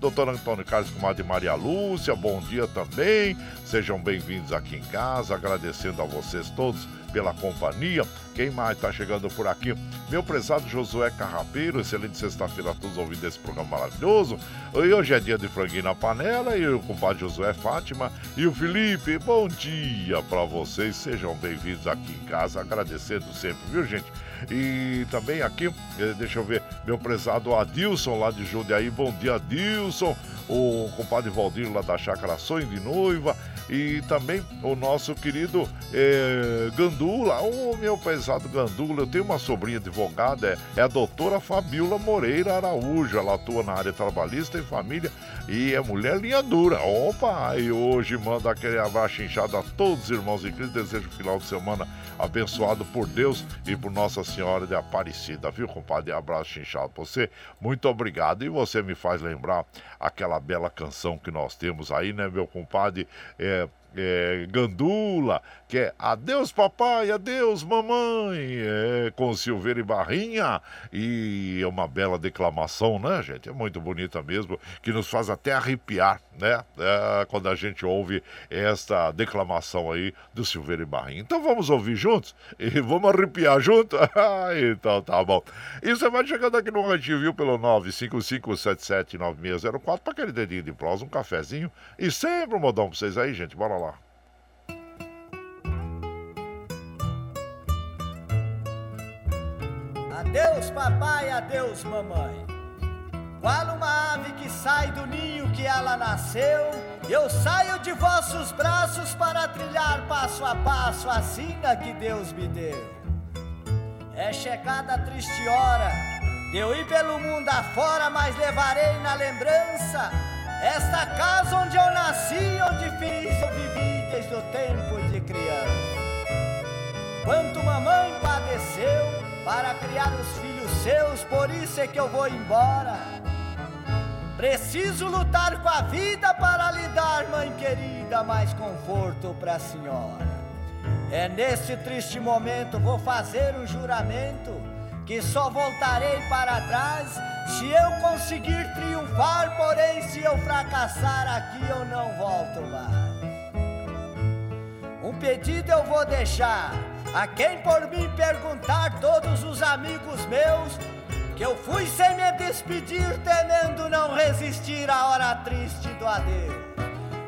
doutor Antônio Carlos, comadre Maria Lúcia, bom dia também. Sejam bem-vindos aqui em casa, agradecendo a vocês todos pela companhia. Quem mais está chegando por aqui? Meu prezado Josué Carrapeiro, excelente sexta-feira a todos ouvindo esse programa maravilhoso. E hoje é dia de franguinho na panela e o compadre Josué Fátima e o Felipe. Bom dia para vocês, sejam bem-vindos aqui em casa, agradecendo sempre, viu gente? E também aqui, eh, deixa eu ver, meu prezado Adilson lá de Jundiaí, bom dia Adilson, o compadre Valdir lá da Chácara Sonho de Noiva e também o nosso querido eh, Gandula, o meu pesado Gandula, eu tenho uma sobrinha advogada, é, é a doutora Fabiola Moreira Araújo, ela atua na área trabalhista e família e é mulher linha dura. Opa! E hoje manda aquele abraço inchado a todos os irmãos em Cristo, desejo um final de semana abençoado por Deus e por Nossa Senhora de Aparecida, viu, compadre? Abraço inchado pra você, muito obrigado. E você me faz lembrar aquela bela canção que nós temos aí, né, meu compadre? É, é, Gandula, que é Adeus Papai, Adeus Mamãe, é, com Silveira e Barrinha, e é uma bela declamação, né, gente? É muito bonita mesmo, que nos faz até arrepiar, né? É, quando a gente ouve esta declamação aí do Silveira e Barrinha. Então vamos ouvir juntos e vamos arrepiar junto? então tá bom. E você vai chegando aqui no Rantinho, viu, pelo 955779604 para aquele dedinho de prosa, um cafezinho e sempre um modão pra vocês aí, gente. Bora lá. Adeus, papai, adeus, mamãe. Qual uma ave que sai do ninho que ela nasceu, eu saio de vossos braços para trilhar passo a passo a sina que Deus me deu. É chegada a triste hora de eu ir pelo mundo afora, mas levarei na lembrança esta casa onde eu nasci, onde fiz eu vivi desde o tempo de criança. Quanto mamãe padeceu para criar os filhos seus, por isso é que eu vou embora. Preciso lutar com a vida para lhe dar, mãe querida, mais conforto para a senhora. É nesse triste momento vou fazer um juramento que só voltarei para trás se eu conseguir triunfar, porém se eu fracassar aqui eu não volto mais. Um pedido eu vou deixar A quem por mim perguntar, todos os amigos meus, que eu fui sem me despedir, temendo não resistir à hora triste do adeus.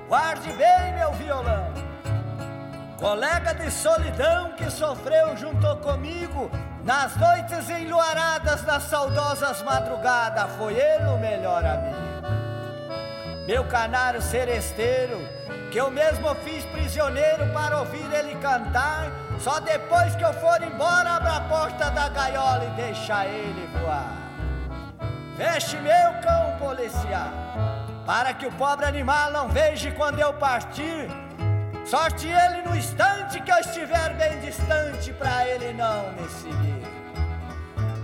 Guarde bem meu violão, colega de solidão que sofreu junto comigo nas noites enluaradas das saudosas madrugadas, foi ele o melhor amigo. Meu canário seresteiro, que eu mesmo fiz prisioneiro para ouvir ele cantar. Só depois que eu for embora, abra a porta da gaiola e deixa ele voar. Feche meu cão policial, para que o pobre animal não veja quando eu partir. Sorte ele no instante que eu estiver bem distante, para ele não me seguir.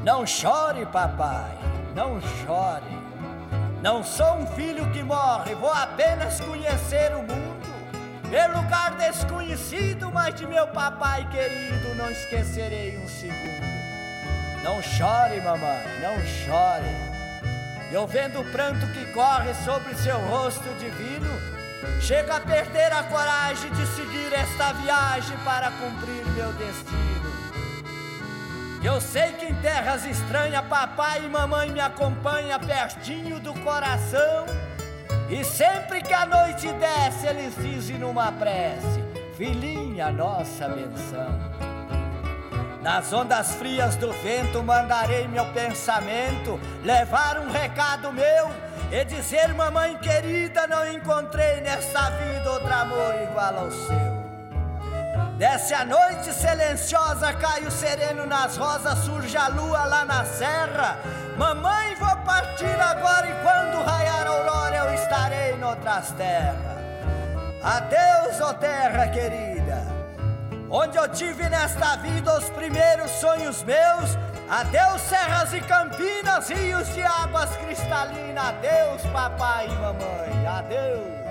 Não chore, papai, não chore. Não sou um filho que morre, vou apenas conhecer o mundo. Ver lugar desconhecido, mas de meu papai querido não esquecerei um segundo. Não chore, mamãe, não chore. Eu vendo o pranto que corre sobre seu rosto divino, chego a perder a coragem de seguir esta viagem para cumprir meu destino. Eu sei que em terras estranhas papai e mamãe me acompanham pertinho do coração. E sempre que a noite desce, eles dizem numa prece: Filhinha, nossa benção. Nas ondas frias do vento mandarei meu pensamento, levar um recado meu e dizer, mamãe querida, não encontrei nessa vida outro amor igual ao seu. Desce a noite silenciosa, cai o sereno nas rosas, surge a lua lá na serra. Mamãe, vou partir agora e quando raiar a aurora eu estarei noutras terras. Adeus, ó oh terra querida, onde eu tive nesta vida os primeiros sonhos meus. Adeus, serras e campinas, rios de águas cristalinas. Adeus, papai e mamãe, adeus.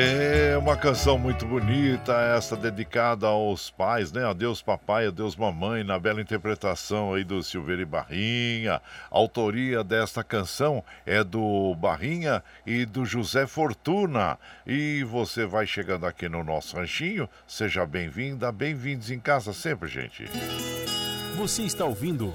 É uma canção muito bonita, essa dedicada aos pais, né? Adeus papai, adeus mamãe, na bela interpretação aí do Silveira e Barrinha. A autoria desta canção é do Barrinha e do José Fortuna. E você vai chegando aqui no nosso ranchinho, seja bem-vinda, bem-vindos em casa sempre, gente. Você está ouvindo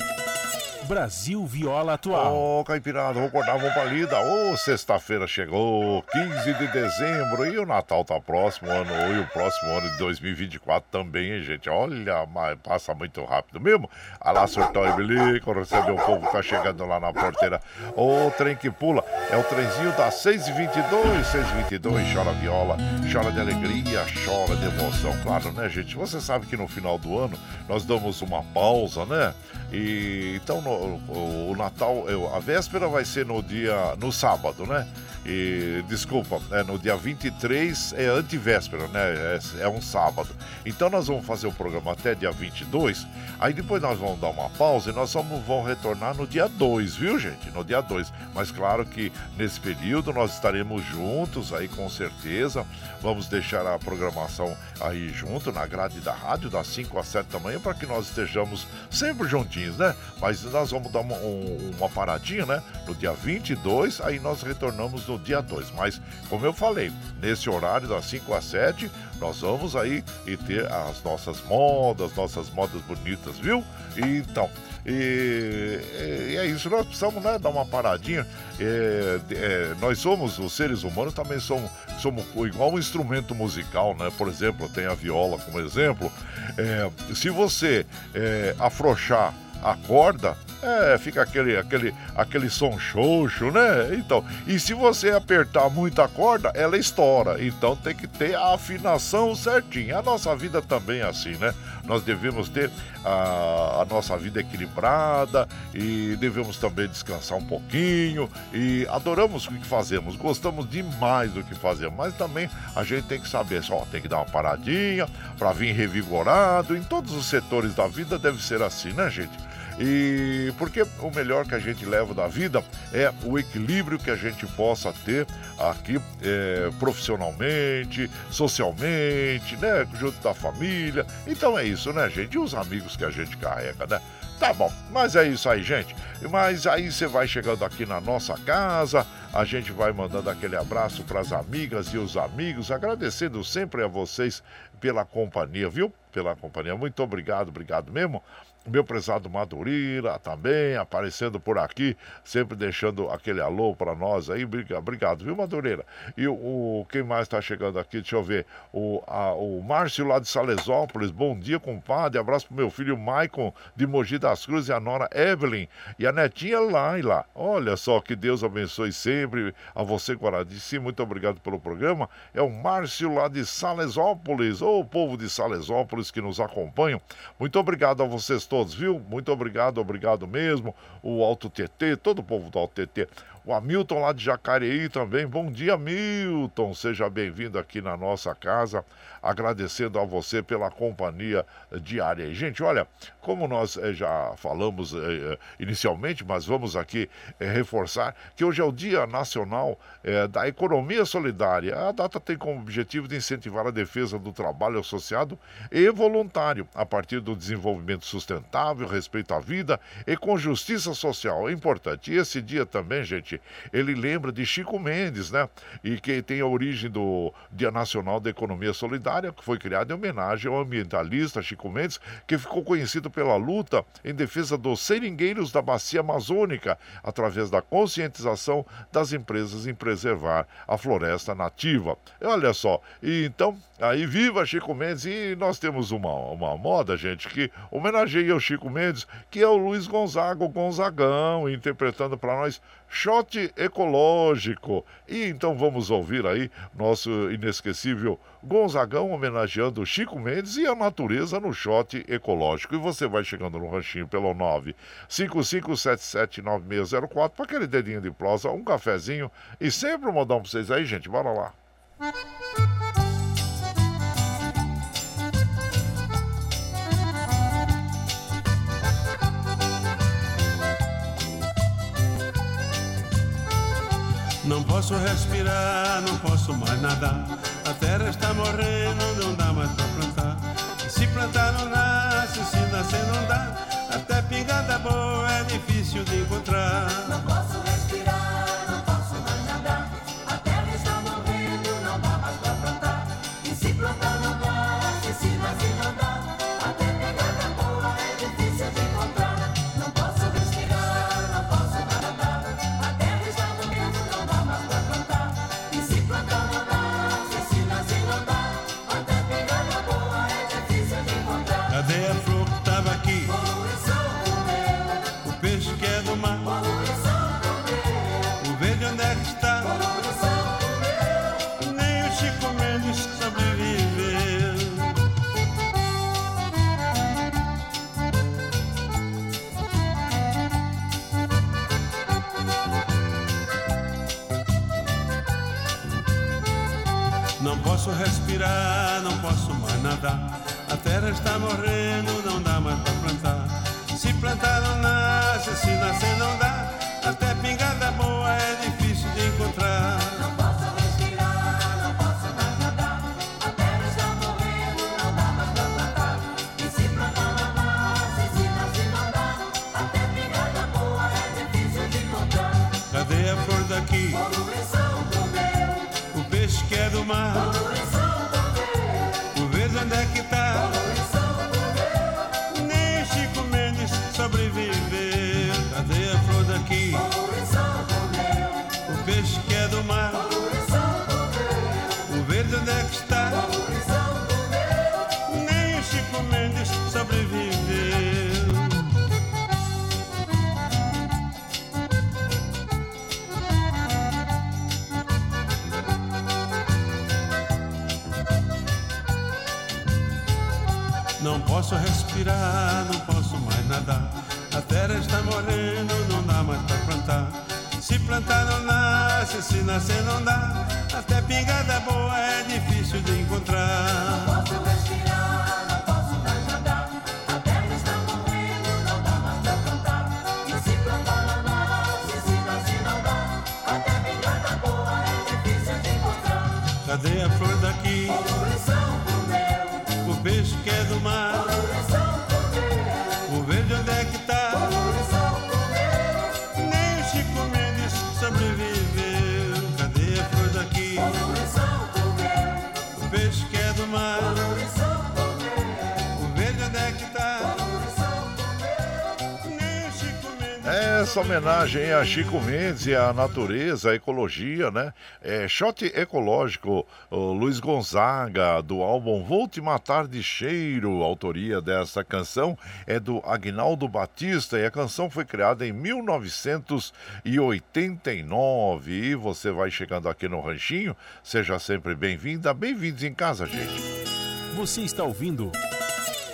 Brasil Viola Atual. Ô, oh, Caipirada, vou acordar, vamos pra lida. Ô, oh, sexta-feira chegou, 15 de dezembro, e o Natal tá próximo ano, e o próximo ano de 2024 também, hein, gente? Olha, mas passa muito rápido mesmo. Alá, surtão e bilico, recebe o povo que tá chegando lá na porteira. Ô, oh, trem que pula, é o trenzinho da 622, 622, chora viola, chora de alegria, chora de emoção, claro, né, gente? Você sabe que no final do ano nós damos uma pausa, né? E então no, o, o, Natal, a véspera vai ser no dia no sábado, né? E desculpa, é no dia 23 é antivéspera, né? É, é um sábado. Então nós vamos fazer o programa até dia 22. Aí depois nós vamos dar uma pausa e nós vamos, vamos retornar no dia 2, viu, gente? No dia 2. Mas claro que nesse período nós estaremos juntos aí com certeza. Vamos deixar a programação aí junto na grade da rádio das 5 às 7 da manhã para que nós estejamos sempre juntinhos né? Mas nós vamos dar uma, um, uma paradinha, né? No dia 22, aí nós retornamos no dia 2. Mas, como eu falei, nesse horário das 5 às 7, nós vamos aí e ter as nossas modas, nossas modas bonitas, viu? Então, e, e, é isso, nós precisamos né, dar uma paradinha. É, é, nós somos, os seres humanos também somos, somos igual um instrumento musical, né? Por exemplo, tem a viola como exemplo. É, se você é, afrouxar a corda, é, fica aquele, aquele, aquele som xoxo, né? Então, e se você apertar muita corda, ela estoura. Então tem que ter a afinação certinha. A nossa vida também é assim, né? Nós devemos ter a, a nossa vida equilibrada e devemos também descansar um pouquinho. E adoramos o que fazemos, gostamos demais do que fazemos, mas também a gente tem que saber, só tem que dar uma paradinha para vir revigorado. Em todos os setores da vida deve ser assim, né, gente? E porque o melhor que a gente leva da vida é o equilíbrio que a gente possa ter aqui é, profissionalmente, socialmente, né? Junto da família. Então é isso, né, gente? E os amigos que a gente carrega, né? Tá bom, mas é isso aí, gente. Mas aí você vai chegando aqui na nossa casa, a gente vai mandando aquele abraço para as amigas e os amigos, agradecendo sempre a vocês pela companhia, viu? Pela companhia. Muito obrigado, obrigado mesmo meu prezado Madureira também aparecendo por aqui, sempre deixando aquele alô para nós aí. Obrigado, viu, Madureira? E o, o quem mais está chegando aqui? Deixa eu ver. O, a, o Márcio lá de Salesópolis. Bom dia, compadre. Abraço pro meu filho Maicon de Mogi das Cruzes e a nora Evelyn e a netinha lá. Olha só que Deus abençoe sempre a você, Guaradici. Muito obrigado pelo programa. É o Márcio lá de Salesópolis. Ô, povo de Salesópolis que nos acompanham. Muito obrigado a vocês todos, viu? Muito obrigado, obrigado mesmo. O Alto TT, todo o povo do Alto TT. O Hamilton lá de Jacareí também. Bom dia, Milton. Seja bem-vindo aqui na nossa casa. Agradecendo a você pela companhia diária. Gente, olha, como nós eh, já falamos eh, eh, inicialmente, mas vamos aqui reforçar que hoje é o Dia Nacional da Economia Solidária. A data tem como objetivo de incentivar a defesa do trabalho associado e voluntário a partir do desenvolvimento sustentável, respeito à vida e com justiça social. É importante. E esse dia também, gente, ele lembra de Chico Mendes, né? E que tem a origem do Dia Nacional da Economia Solidária, que foi criado em homenagem ao ambientalista Chico Mendes, que ficou conhecido pela luta em defesa dos seringueiros da bacia amazônica, através da conscientização das empresas em preservar a floresta nativa. E olha só, e então, aí viva Chico Mendes, e nós temos uma, uma moda, gente, que homenageia o Chico Mendes, que é o Luiz Gonzaga, o Gonzagão, interpretando para nós Shot Ecológico. E então vamos ouvir aí nosso inesquecível Gonzagão homenageando Chico Mendes e a natureza no shot ecológico. E você vai chegando no ranchinho pelo 955779604 para aquele dedinho de prosa, um cafezinho e sempre um modão para vocês aí, gente. Bora lá. Não posso respirar, não posso mais nadar. A terra está morrendo, não dá mais pra plantar. Se plantar não nasce, se nascer não dá. Até pingada boa é difícil de encontrar. A terra está morrendo, essa homenagem a Chico Mendes e à natureza, à ecologia, né? É, shot ecológico, Luiz Gonzaga, do álbum Vou Te Matar de Cheiro. A autoria dessa canção é do Agnaldo Batista e a canção foi criada em 1989. E você vai chegando aqui no Ranchinho, seja sempre bem-vinda, bem-vindos em casa, gente. Você está ouvindo.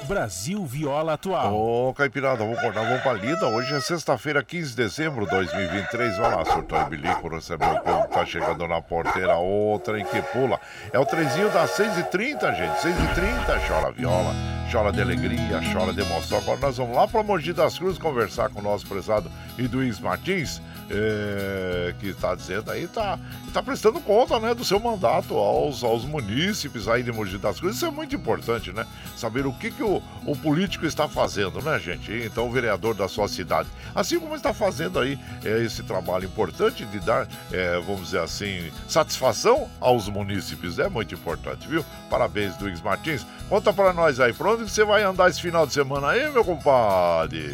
Brasil Viola Atual. Ô, Caipirada, vamos acordar, vamos pra lida. Hoje é sexta-feira, 15 de dezembro de 2023. Vai lá, surtou e bilico, recebeu o povo que tá chegando na porteira. Outra em que pula. É o trezinho das 6h30, gente. 6h30, chora viola, chora de alegria, chora de emoção. Agora nós vamos lá pra Mogi das Cruzes conversar com o nosso prezado Iduís Martins. É, que está dizendo aí, está tá prestando conta né, do seu mandato aos, aos munícipes aí de Mogi das Cruzes. Isso é muito importante, né? Saber o que, que o, o político está fazendo, né, gente? Então, o vereador da sua cidade. Assim como está fazendo aí é, esse trabalho importante de dar, é, vamos dizer assim, satisfação aos munícipes. É muito importante, viu? Parabéns, Luiz Martins. Conta para nós aí, por onde você vai andar esse final de semana aí, meu compadre?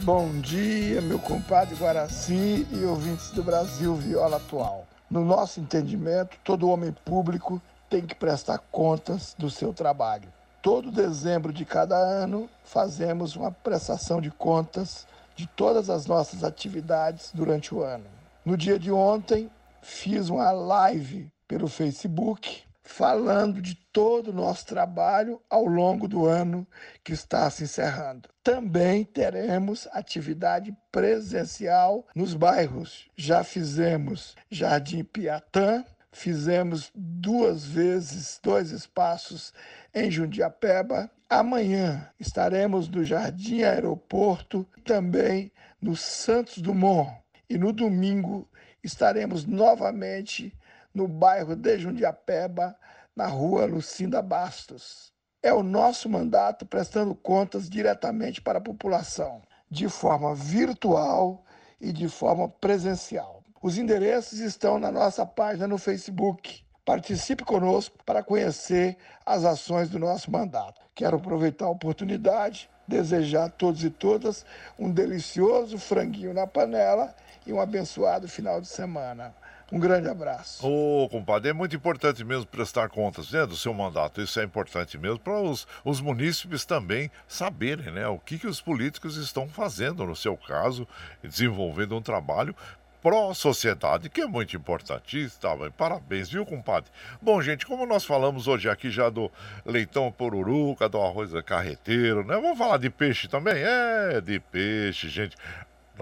Bom dia, meu compadre Guaraci e ouvintes do Brasil Viola Atual. No nosso entendimento, todo homem público tem que prestar contas do seu trabalho. Todo dezembro de cada ano fazemos uma prestação de contas de todas as nossas atividades durante o ano. No dia de ontem, fiz uma live pelo Facebook falando de todo o nosso trabalho ao longo do ano que está se encerrando. Também teremos atividade presencial nos bairros. Já fizemos Jardim Piatã, fizemos duas vezes dois espaços em Jundiapeba. Amanhã estaremos no Jardim Aeroporto, também no Santos Dumont. E no domingo estaremos novamente no bairro de Jundiapeba, na rua Lucinda Bastos. É o nosso mandato prestando contas diretamente para a população, de forma virtual e de forma presencial. Os endereços estão na nossa página no Facebook. Participe conosco para conhecer as ações do nosso mandato. Quero aproveitar a oportunidade, desejar a todos e todas um delicioso franguinho na panela e um abençoado final de semana. Um grande abraço. Ô, compadre, é muito importante mesmo prestar contas né, do seu mandato. Isso é importante mesmo para os, os munícipes também saberem né, o que, que os políticos estão fazendo, no seu caso, desenvolvendo um trabalho pró-sociedade, que é muito importante. Tá, parabéns, viu, compadre? Bom, gente, como nós falamos hoje aqui já do leitão pururuca, do arroz carreteiro, né? Vamos falar de peixe também? É, de peixe, gente.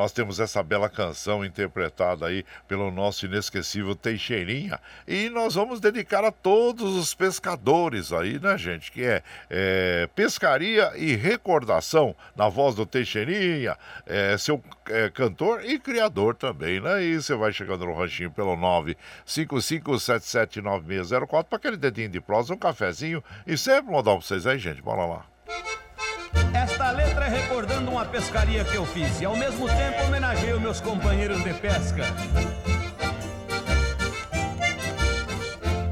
Nós temos essa bela canção interpretada aí pelo nosso inesquecível Teixeirinha. E nós vamos dedicar a todos os pescadores aí, né, gente? Que é, é Pescaria e Recordação, na voz do Teixeirinha, é, seu é, cantor e criador também, né? E você vai chegando no ranchinho pelo 955779604 para aquele dedinho de prosa, um cafezinho e sempre mandar pra vocês aí, gente. Bora lá. Esta letra é recordando uma pescaria que eu fiz e ao mesmo tempo homenageio meus companheiros de pesca.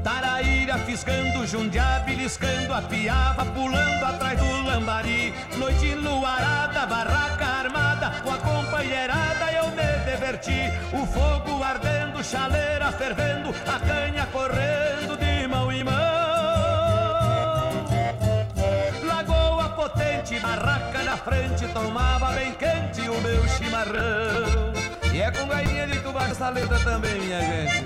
Taraíra fisgando, jundiá beliscando, a piava pulando atrás do lambari. Noite enluarada, barraca armada, com a companheirada eu me diverti. O fogo ardendo, chaleira fervendo, a canha correndo de mão em mão. Frente, tomava bem quente o meu chimarrão. E é com gailinha de letra também, minha gente.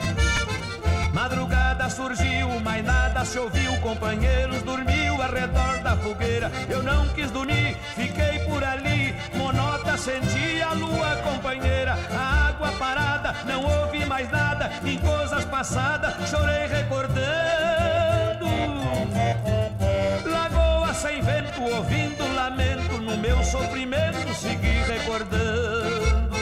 Madrugada surgiu, mas nada se ouviu. Companheiros dormiu ao redor da fogueira. Eu não quis dormir, fiquei por ali. Monota senti a lua companheira. A água parada, não ouvi mais nada. Em coisas passadas, chorei recordando ouvindo lamento, no meu sofrimento segui recordando.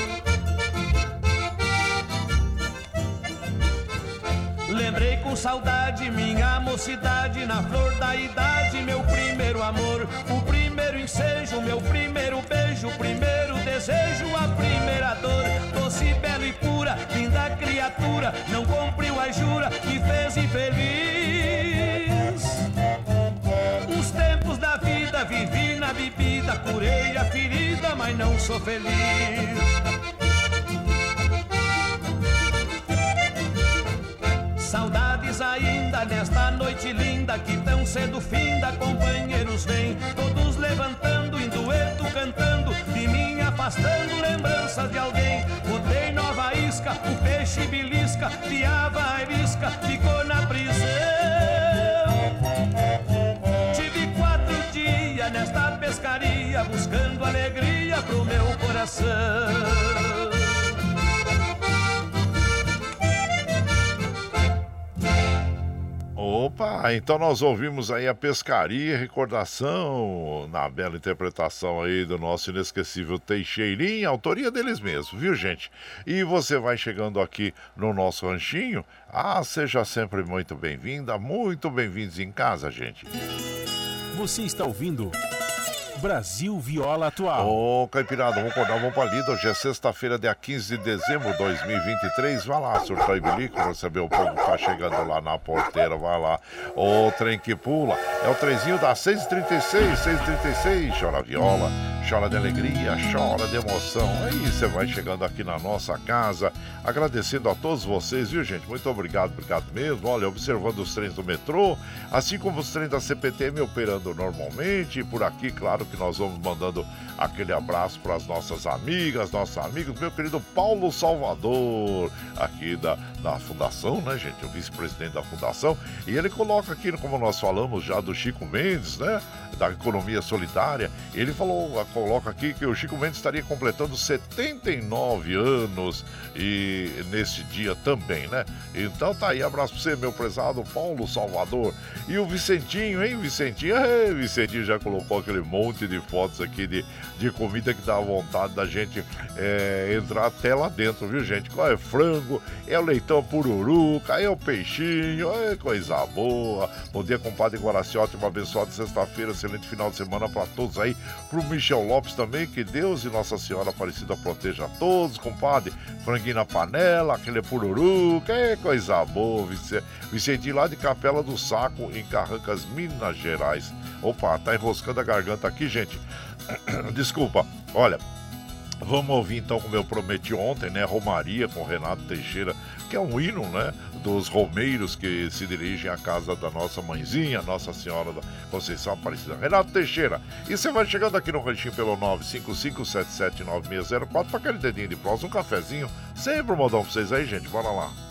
Lembrei com saudade minha mocidade, na flor da idade, meu primeiro amor, o primeiro ensejo, meu primeiro beijo, o primeiro desejo, a primeira dor, doce, bela e pura, linda criatura, não cumpriu a jura, me fez infeliz vivi na bebida, curei a ferida, mas não sou feliz. Saudades ainda nesta noite linda que tão cedo finda, companheiros vêm, todos levantando em dueto cantando, de mim afastando lembranças de alguém. Botei nova isca, o peixe belisca, piava a isca, ficou na prisão. Nesta pescaria, buscando alegria pro meu coração. Opa, então nós ouvimos aí a pescaria, recordação na bela interpretação aí do nosso inesquecível Teixeirinha, autoria deles mesmos, viu gente? E você vai chegando aqui no nosso ranchinho, ah, seja sempre muito bem-vinda, muito bem-vindos em casa, gente. Você está ouvindo Brasil Viola Atual. Ô, Caipirada, vamos acordar, vamos pra lida. Hoje é sexta-feira, dia 15 de dezembro de 2023. Vai lá, surtar e bilico, receber o povo que tá chegando lá na porteira. Vai lá. O trem que pula. É o trenzinho das 6h36, 6h36. Chora viola, chora de alegria, chora de emoção. Aí você vai chegando aqui na nossa casa. Agradecendo a todos vocês, viu, gente? Muito obrigado, obrigado mesmo. Olha, observando os trens do metrô, assim como os trens da CPTM operando normalmente. E por aqui, claro que nós vamos mandando aquele abraço para as nossas amigas, nossos amigos, meu querido Paulo Salvador, aqui da, da Fundação, né, gente? O vice-presidente da Fundação. E ele coloca aqui, como nós falamos já do Chico Mendes, né? Da economia solidária. Ele falou, coloca aqui que o Chico Mendes estaria completando 79 anos e nesse dia também, né? Então tá aí, abraço pra você, meu prezado Paulo Salvador. E o Vicentinho, hein, Vicentinho? Ei, Vicentinho já colocou aquele monte de fotos aqui de, de comida que dá vontade da gente é, entrar até lá dentro, viu, gente? Qual é frango, é o leitão pururuca, é o peixinho, é coisa boa. Bom dia, compadre Guaraciote, uma abençoada sexta-feira, excelente final de semana para todos aí. Pro Michel Lopes também, que Deus e Nossa Senhora Aparecida proteja a todos, compadre. Franguinho na panela, aquele pururuca, é coisa boa, Vicente. Lá de Capela do Saco, em Carrancas, Minas Gerais. Opa, tá enroscando a garganta aqui, gente. Desculpa. Olha, vamos ouvir então, como eu prometi ontem, né? Romaria com Renato Teixeira, que é um hino, né? Dos romeiros que se dirigem à casa da nossa mãezinha, Nossa Senhora da Conceição Aparecida. Renato Teixeira. E você vai chegando aqui no ranchinho pelo 955779604 para aquele dedinho de prós, um cafezinho. Sempre um modão pra vocês aí, gente. Bora lá.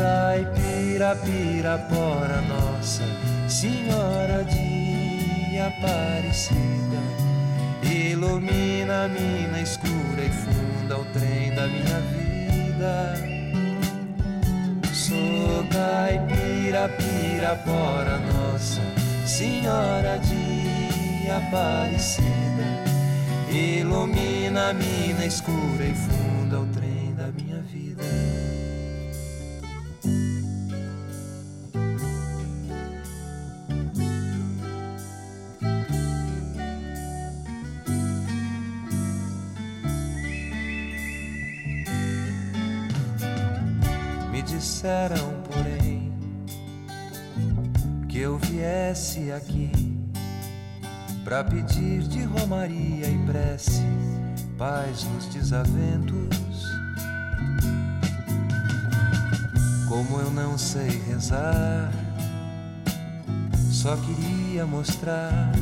caipira, pirapora, Nossa Senhora de Aparecida. Ilumina a mina escura e funda o trem da minha vida. Sou caipira, pirapora, Nossa Senhora de Aparecida. Ilumina a mina escura e funda pra pedir de romaria e prece paz nos desaventos. Como eu não sei rezar, só queria mostrar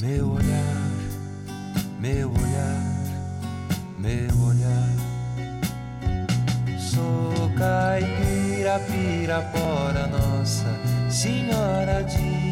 meu olhar, meu olhar, meu olhar. Sou caipira, pirapora, Nossa Senhora de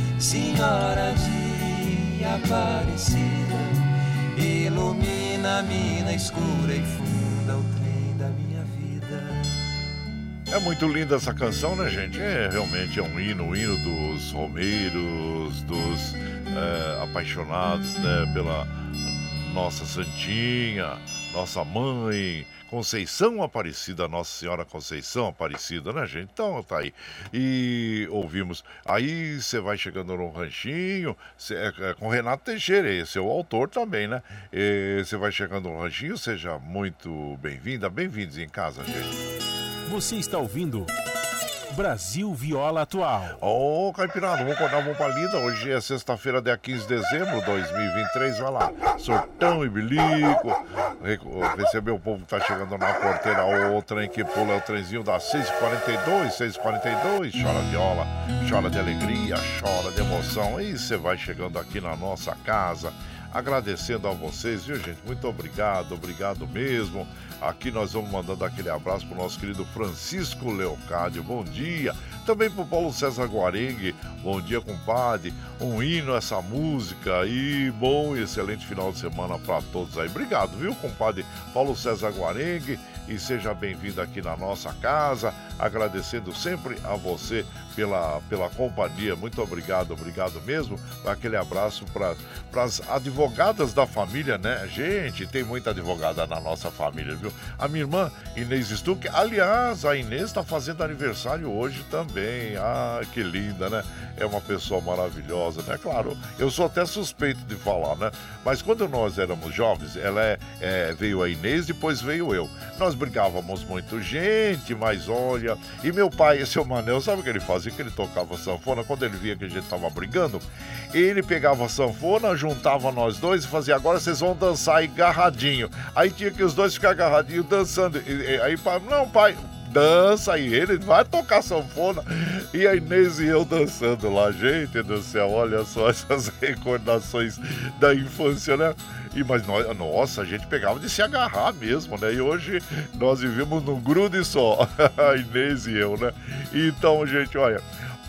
Senhora de Aparecida. Ilumina a mina escura e funda o trem da minha vida. É muito linda essa canção, né, gente? É realmente é um hino, um hino dos romeiros, dos é, apaixonados, né, pela nossa Santinha, nossa mãe, Conceição Aparecida, Nossa Senhora Conceição Aparecida, né, gente? Então tá aí. E ouvimos. Aí você vai chegando no ranchinho, cê, é, é, com Renato Teixeira, esse é o autor também, né? Você vai chegando no ranchinho, seja muito bem-vinda, bem-vindos em casa, gente. Você está ouvindo Brasil Viola Atual. Ô, oh, Caipirada, vamos acordar, vamos pra lida. Hoje é sexta-feira, dia 15 de dezembro de 2023. Vai lá, sortão e bilico. Re receber o povo que tá chegando na porteira. O trem que pula é o trenzinho da 642, 642. Chora viola, chora de alegria, chora de emoção. E você vai chegando aqui na nossa casa. Agradecendo a vocês, viu, gente? Muito obrigado, obrigado mesmo. Aqui nós vamos mandando aquele abraço pro nosso querido Francisco Leocádio. Bom dia. Também pro Paulo César Guarengue. Bom dia, compadre. Um hino essa música e bom e excelente final de semana para todos aí. Obrigado, viu, compadre Paulo César Guarengue e seja bem-vindo aqui na nossa casa. Agradecendo sempre a você pela, pela companhia. Muito obrigado, obrigado mesmo. Aquele abraço para as advogadas da família, né? Gente, tem muita advogada na nossa família, viu? A minha irmã Inês Stuck, aliás, a Inês está fazendo aniversário hoje também. Ah, que linda, né? É uma pessoa maravilhosa, né? Claro, eu sou até suspeito de falar, né? Mas quando nós éramos jovens, ela é, é, veio a Inês, depois veio eu. Nós brigávamos muito, gente, mas olha. E meu pai, esse é o Manel, sabe o que ele Que ele tocava sanfona. Quando ele via que a gente tava brigando, ele pegava a sanfona, juntava nós dois e fazia: agora vocês vão dançar agarradinho. Aí tinha que os dois ficar agarradinhos dançando. E, e, aí, não, pai, dança e ele vai tocar sanfona e a Inês e eu dançando lá, gente do céu, olha só essas recordações da infância, né? E, mas nós, nossa, a gente pegava de se agarrar mesmo, né? E hoje nós vivemos num grude só, a Inês e eu, né? Então, gente, olha,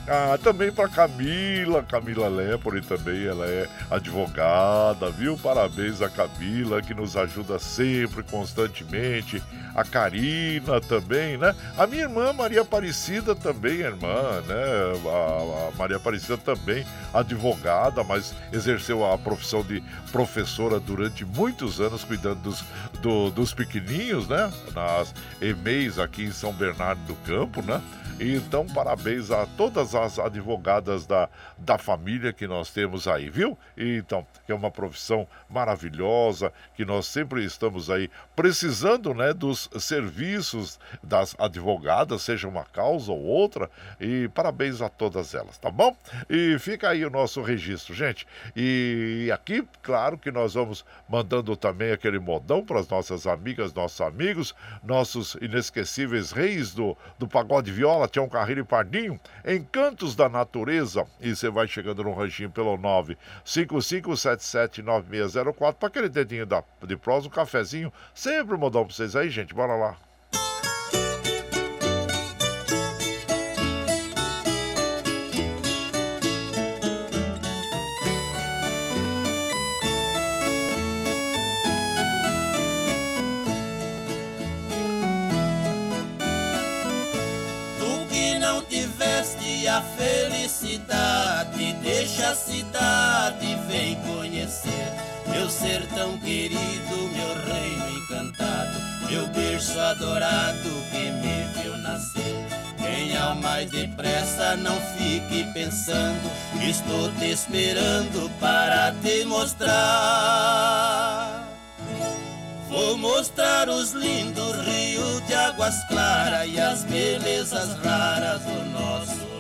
ah, também para Camila, Camila Lepore também, ela é advogada, viu? Parabéns a Camila, que nos ajuda sempre, constantemente. A Karina também, né? A minha irmã Maria Aparecida também, irmã, né? A, a Maria Aparecida também, advogada, mas exerceu a profissão de professora durante muitos anos, cuidando dos, do, dos pequeninhos, né? Nas EMEIs aqui em São Bernardo do Campo, né? Então, parabéns a todas as advogadas da, da família que nós temos aí, viu? Então, é uma profissão maravilhosa que nós sempre estamos aí precisando, né, dos serviços das advogadas, seja uma causa ou outra, e parabéns a todas elas, tá bom? E fica aí o nosso registro, gente. E aqui, claro que nós vamos mandando também aquele modão para as nossas amigas, nossos amigos, nossos inesquecíveis reis do, do pagode viola Tião Carreiro e Pardinho, Encantos da Natureza. E você vai chegando no ranchinho pelo 955779604 para aquele dedinho da, de prosa, um cafezinho. Sempre um modão para vocês aí, gente. Bora lá. Cidade, vem conhecer meu sertão querido, meu reino encantado, meu berço adorado que me viu nascer. Venha o mais depressa, não fique pensando, estou te esperando para te mostrar. Vou mostrar os lindos rios de águas claras e as belezas raras do nosso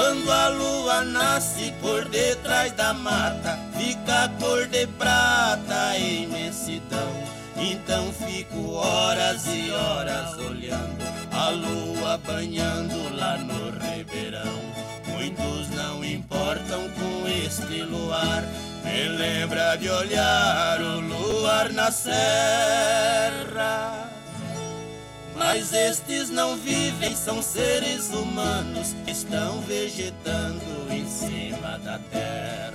Quando a lua nasce por detrás da mata, fica a cor de prata, a imensidão. Então fico horas e horas olhando a lua banhando lá no ribeirão. Muitos não importam com este luar. Me lembra de olhar o luar na serra. Mas estes não vivem, são seres humanos que estão vegetando em cima da terra.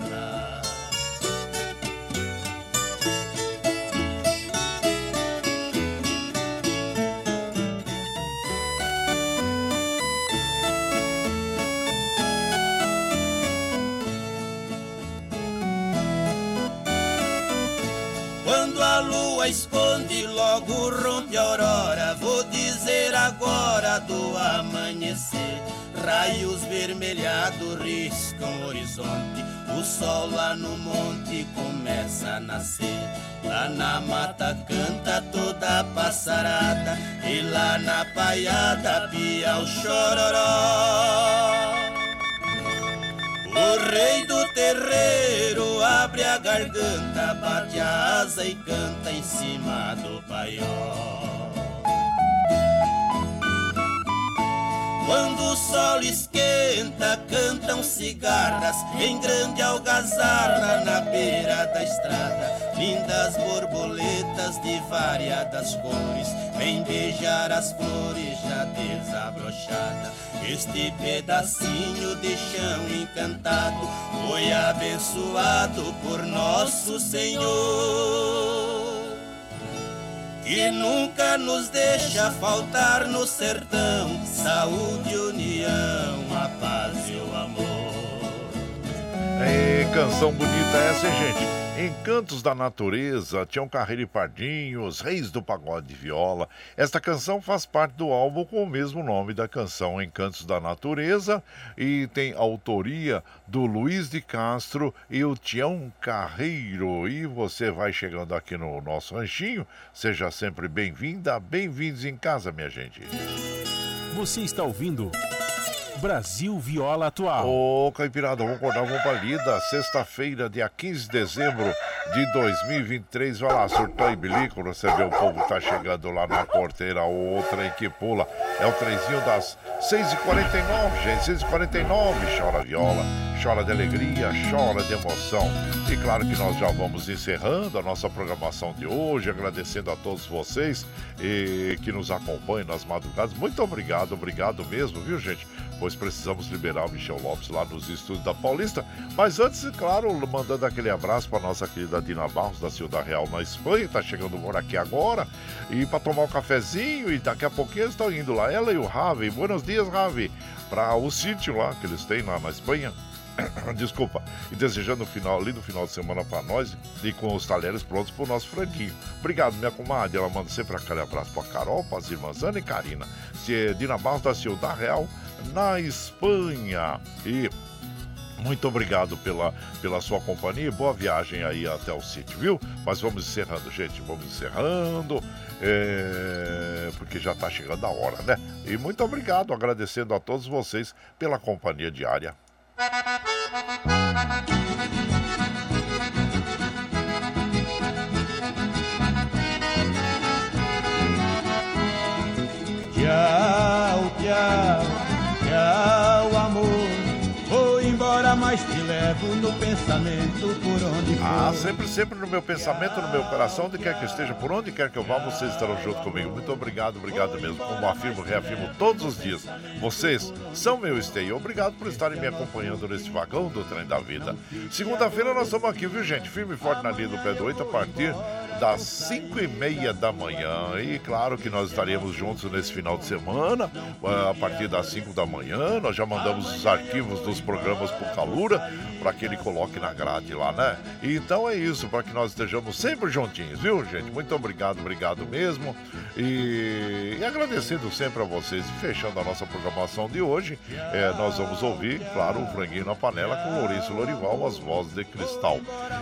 Esconde, logo rompe a aurora. Vou dizer agora do amanhecer. Raios vermelhados riscam o horizonte. O sol lá no monte começa a nascer. Lá na mata canta toda a passarada. E lá na paiada pia o chororó. O rei do terreiro abre a garganta, bate a asa e canta em cima do paiol. Quando o sol esquenta, cantam cigarras em grande algazarra na beira da estrada. Lindas borboletas de variadas cores vêm beijar as flores já desabrochada. Este pedacinho de chão encantado foi abençoado por nosso Senhor que nunca nos deixa faltar no sertão saúde, união, a paz e o amor. É, canção bonita essa, gente? Encantos da Natureza, Tião Carreiro e Pardinho, Os Reis do Pagode de Viola. Esta canção faz parte do álbum com o mesmo nome da canção, Encantos da Natureza, e tem autoria do Luiz de Castro e o Tião Carreiro. E você vai chegando aqui no nosso ranchinho, seja sempre bem-vinda, bem-vindos em casa, minha gente. Você está ouvindo Brasil Viola Atual. Ô, Caipirada, vamos acordar, vamos pra lida. Sexta-feira, dia 15 de dezembro de 2023. Vai lá, surtou e bilico, você vê o povo tá chegando lá na porteira, outra que pula. É o trenzinho das 6h49, gente, 6h49. Chora viola, chora de alegria, chora de emoção. E claro que nós já vamos encerrando a nossa programação de hoje, agradecendo a todos vocês e que nos acompanham nas madrugadas. Muito obrigado, obrigado mesmo, viu, gente? Pois precisamos liberar o Michel Lopes lá nos estúdios da Paulista. Mas antes, claro, mandando aquele abraço para nossa querida Dina Barros, da Ciudad Real, na Espanha, tá chegando por aqui agora. E para tomar um cafezinho, e daqui a pouquinho estão indo lá. Ela e o Ravi. Buenos dias, Ravi. Para o sítio lá que eles têm lá na Espanha. Desculpa. E desejando o final, lindo final de semana para nós e com os talheres prontos para o nosso franguinho. Obrigado, minha comadre. Ela manda sempre aquele abraço para Carol, para as irmãs Ana e Karina. Se Dina Barros da Ciudad Real, na Espanha. E muito obrigado pela, pela sua companhia. Boa viagem aí até o sítio, viu? Mas vamos encerrando, gente. Vamos encerrando. É... Porque já está chegando a hora, né? E muito obrigado, agradecendo a todos vocês pela companhia diária. Tchau, tchau o amor mas te levo no pensamento por onde for. Ah, sempre, sempre no meu pensamento, no meu coração, onde quer que eu esteja, por onde quer que eu vá, vocês estarão junto comigo. Muito obrigado, obrigado mesmo. Como afirmo, reafirmo todos os dias. Vocês são meu esteio. Obrigado por estarem me acompanhando nesse vagão do trem da vida. Segunda-feira nós estamos aqui, viu, gente? Firme e forte na linha do pé do 8 a partir das 5 e meia da manhã. E claro que nós estaremos juntos nesse final de semana, a partir das 5 da manhã. Nós já mandamos os arquivos dos programas pro Calura para que ele coloque na grade lá, né? E então é isso, para que nós estejamos sempre juntinhos, viu, gente? Muito obrigado, obrigado mesmo. E, e agradecendo sempre a vocês. Fechando a nossa programação de hoje, é, nós vamos ouvir, claro, o Franguinho na Panela com Lourenço Lorival, as vozes de cristal.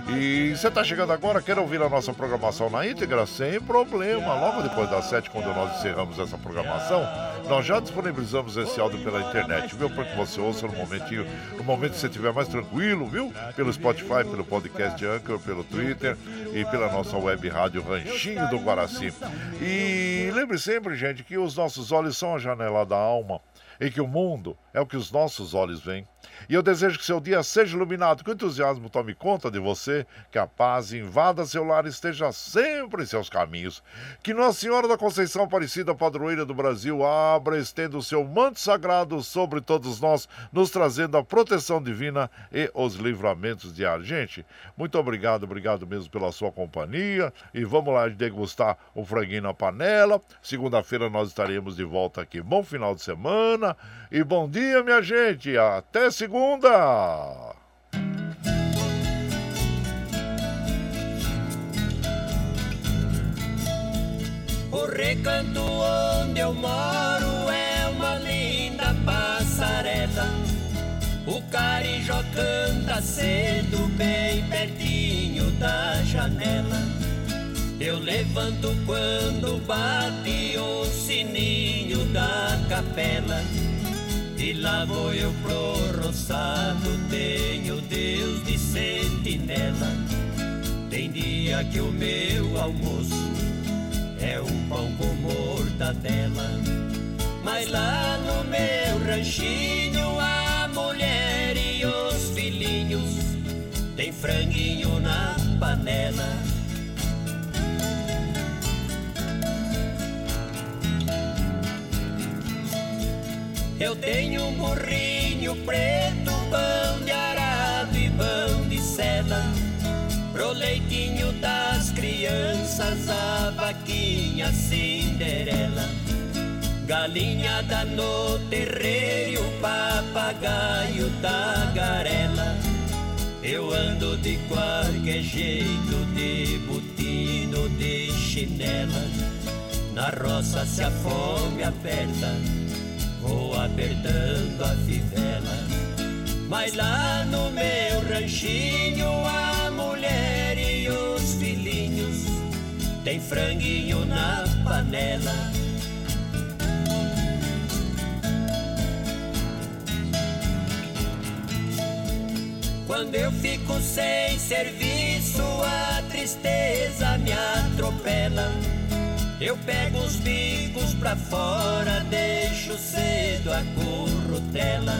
E você está chegando agora, quer ouvir a nossa programação na íntegra? Sem problema. Logo depois das sete, quando nós encerramos essa programação, nós já disponibilizamos esse áudio pela internet, viu? Para que você ouça no momentinho, no momento que você estiver mais tranquilo, viu? Pelo Spotify, pelo podcast Anchor, pelo Twitter e pela nossa web rádio Ranchinho do Guaraci. E lembre sempre, gente, que os nossos olhos são a janela da alma e que o mundo é o que os nossos olhos veem. E eu desejo que seu dia seja iluminado, que o entusiasmo tome conta de você, que a paz invada seu lar e esteja sempre em seus caminhos. Que Nossa Senhora da Conceição Aparecida, padroeira do Brasil, abra e estenda o seu manto sagrado sobre todos nós, nos trazendo a proteção divina e os livramentos diários. Gente, muito obrigado, obrigado mesmo pela sua companhia. E vamos lá degustar o franguinho na panela. Segunda-feira nós estaremos de volta aqui. Bom final de semana e bom dia, minha gente. Até segunda. O recanto onde eu moro é uma linda passarela. O carijó canta cedo, bem pertinho da janela. Eu levanto quando bate o sininho da capela. E lá vou eu pro roçado, tenho Deus de sentinela. Tem dia que o meu almoço é um pão com mortadela. Mas lá no meu ranchinho a mulher e os filhinhos tem franguinho na panela. Eu tenho um burrinho preto, pão de arado e pão de seda. Pro leitinho das crianças, a vaquinha Cinderela. Galinhada no terreiro, papagaio da garela. Eu ando de qualquer jeito, de botino, de chinela. Na roça se a fome aperta, vou apertando a fivela. Mas lá no meu ranchinho, a mulher e os filhinhos tem franguinho na panela. Quando eu fico sem serviço, a tristeza me atropela. Eu pego os bicos pra fora, deixo cedo a currutela.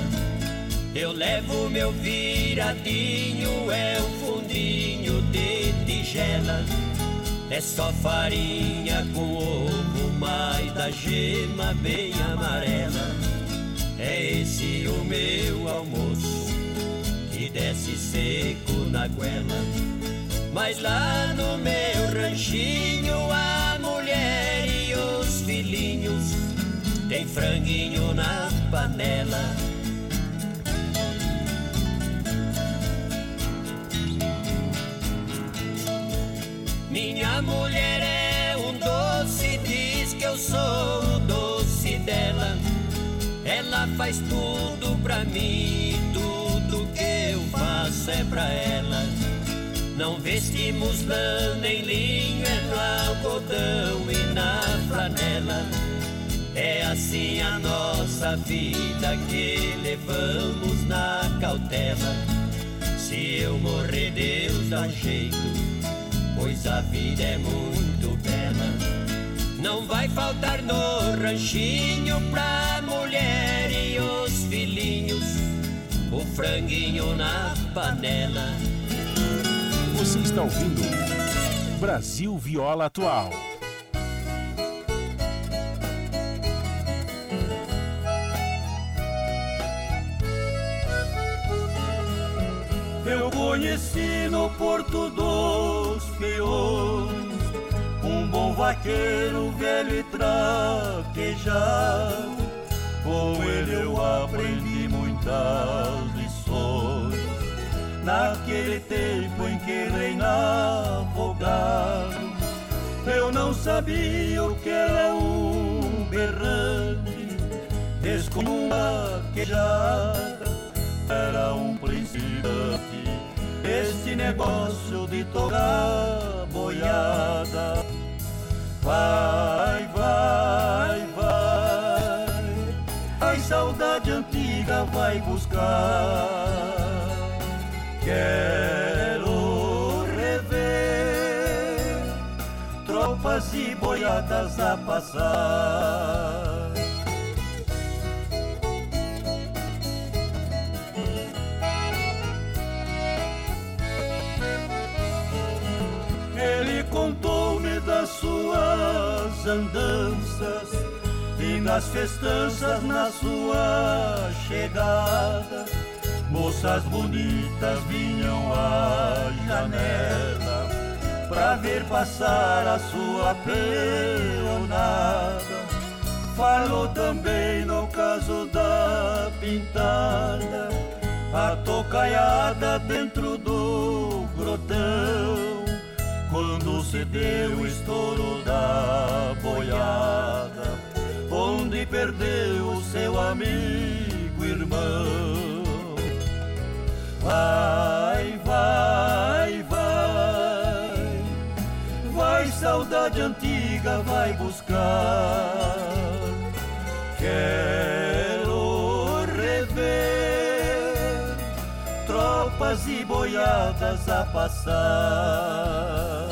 Eu levo meu viradinho, é um fundinho de tigela. É só farinha com ovo, mais da gema bem amarela. É esse o meu almoço, que desce seco na goela. Mas lá no meu ranchinho, a tem franguinho na panela. Minha mulher é um doce, diz que eu sou o doce dela. Ela faz tudo pra mim, tudo que eu faço é pra ela. Não vestimos lã nem linho, é no algodão e na flanela. É assim a nossa vida que levamos na cautela. Se eu morrer, Deus dá um jeito, pois a vida é muito bela. Não vai faltar no ranchinho pra mulher e os filhinhos o franguinho na panela. Você está ouvindo Brasil Viola Atual. Eu conheci no Porto dos Peões um bom vaqueiro velho e traquejado. Com ele eu aprendi muitas lições. Naquele tempo em que reinava o gado, eu não sabia o que era um berrante, descomum queijada, era um principiante. Este negócio de tocar boiada, vai, vai, vai, a saudade antiga vai buscar. Quero rever tropas e boiadas a passar. Suas andanças e nas festanças na sua chegada. Moças bonitas vinham à janela pra ver passar a sua peonada. Falou também no caso da pintada, a tocaiada dentro do grotão. Quando se deu o estouro da boiada, onde perdeu seu amigo irmão. Vai, vai, vai, vai, saudade antiga, vai buscar. Quero rever tropas e boiadas a passar.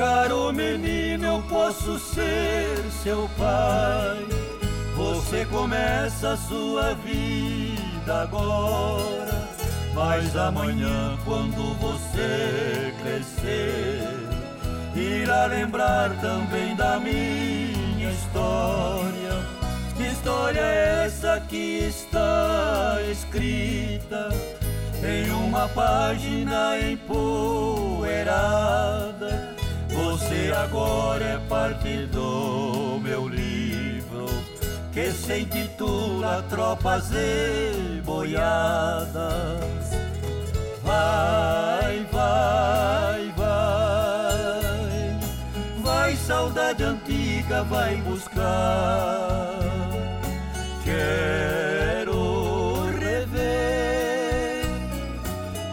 Caro menino, eu posso ser seu pai. Você começa a sua vida agora, mas amanhã, quando você crescer, irá lembrar também da minha história. Que história é essa que está escrita em uma página empoeirada? Você agora é parte do meu livro que se intitula Tropas e Boiadas. Vai, vai, vai, vai, saudade antiga, vai buscar. Quero rever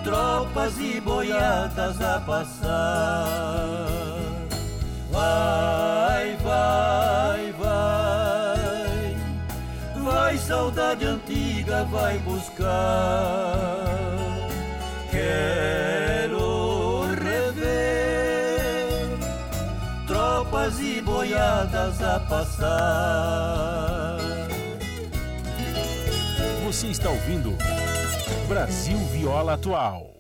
tropas e boiadas a passar. Vai, vai, vai, vai, saudade antiga, vai buscar. Quero rever tropas e boiadas a passar. Você está ouvindo Brasil Viola Atual.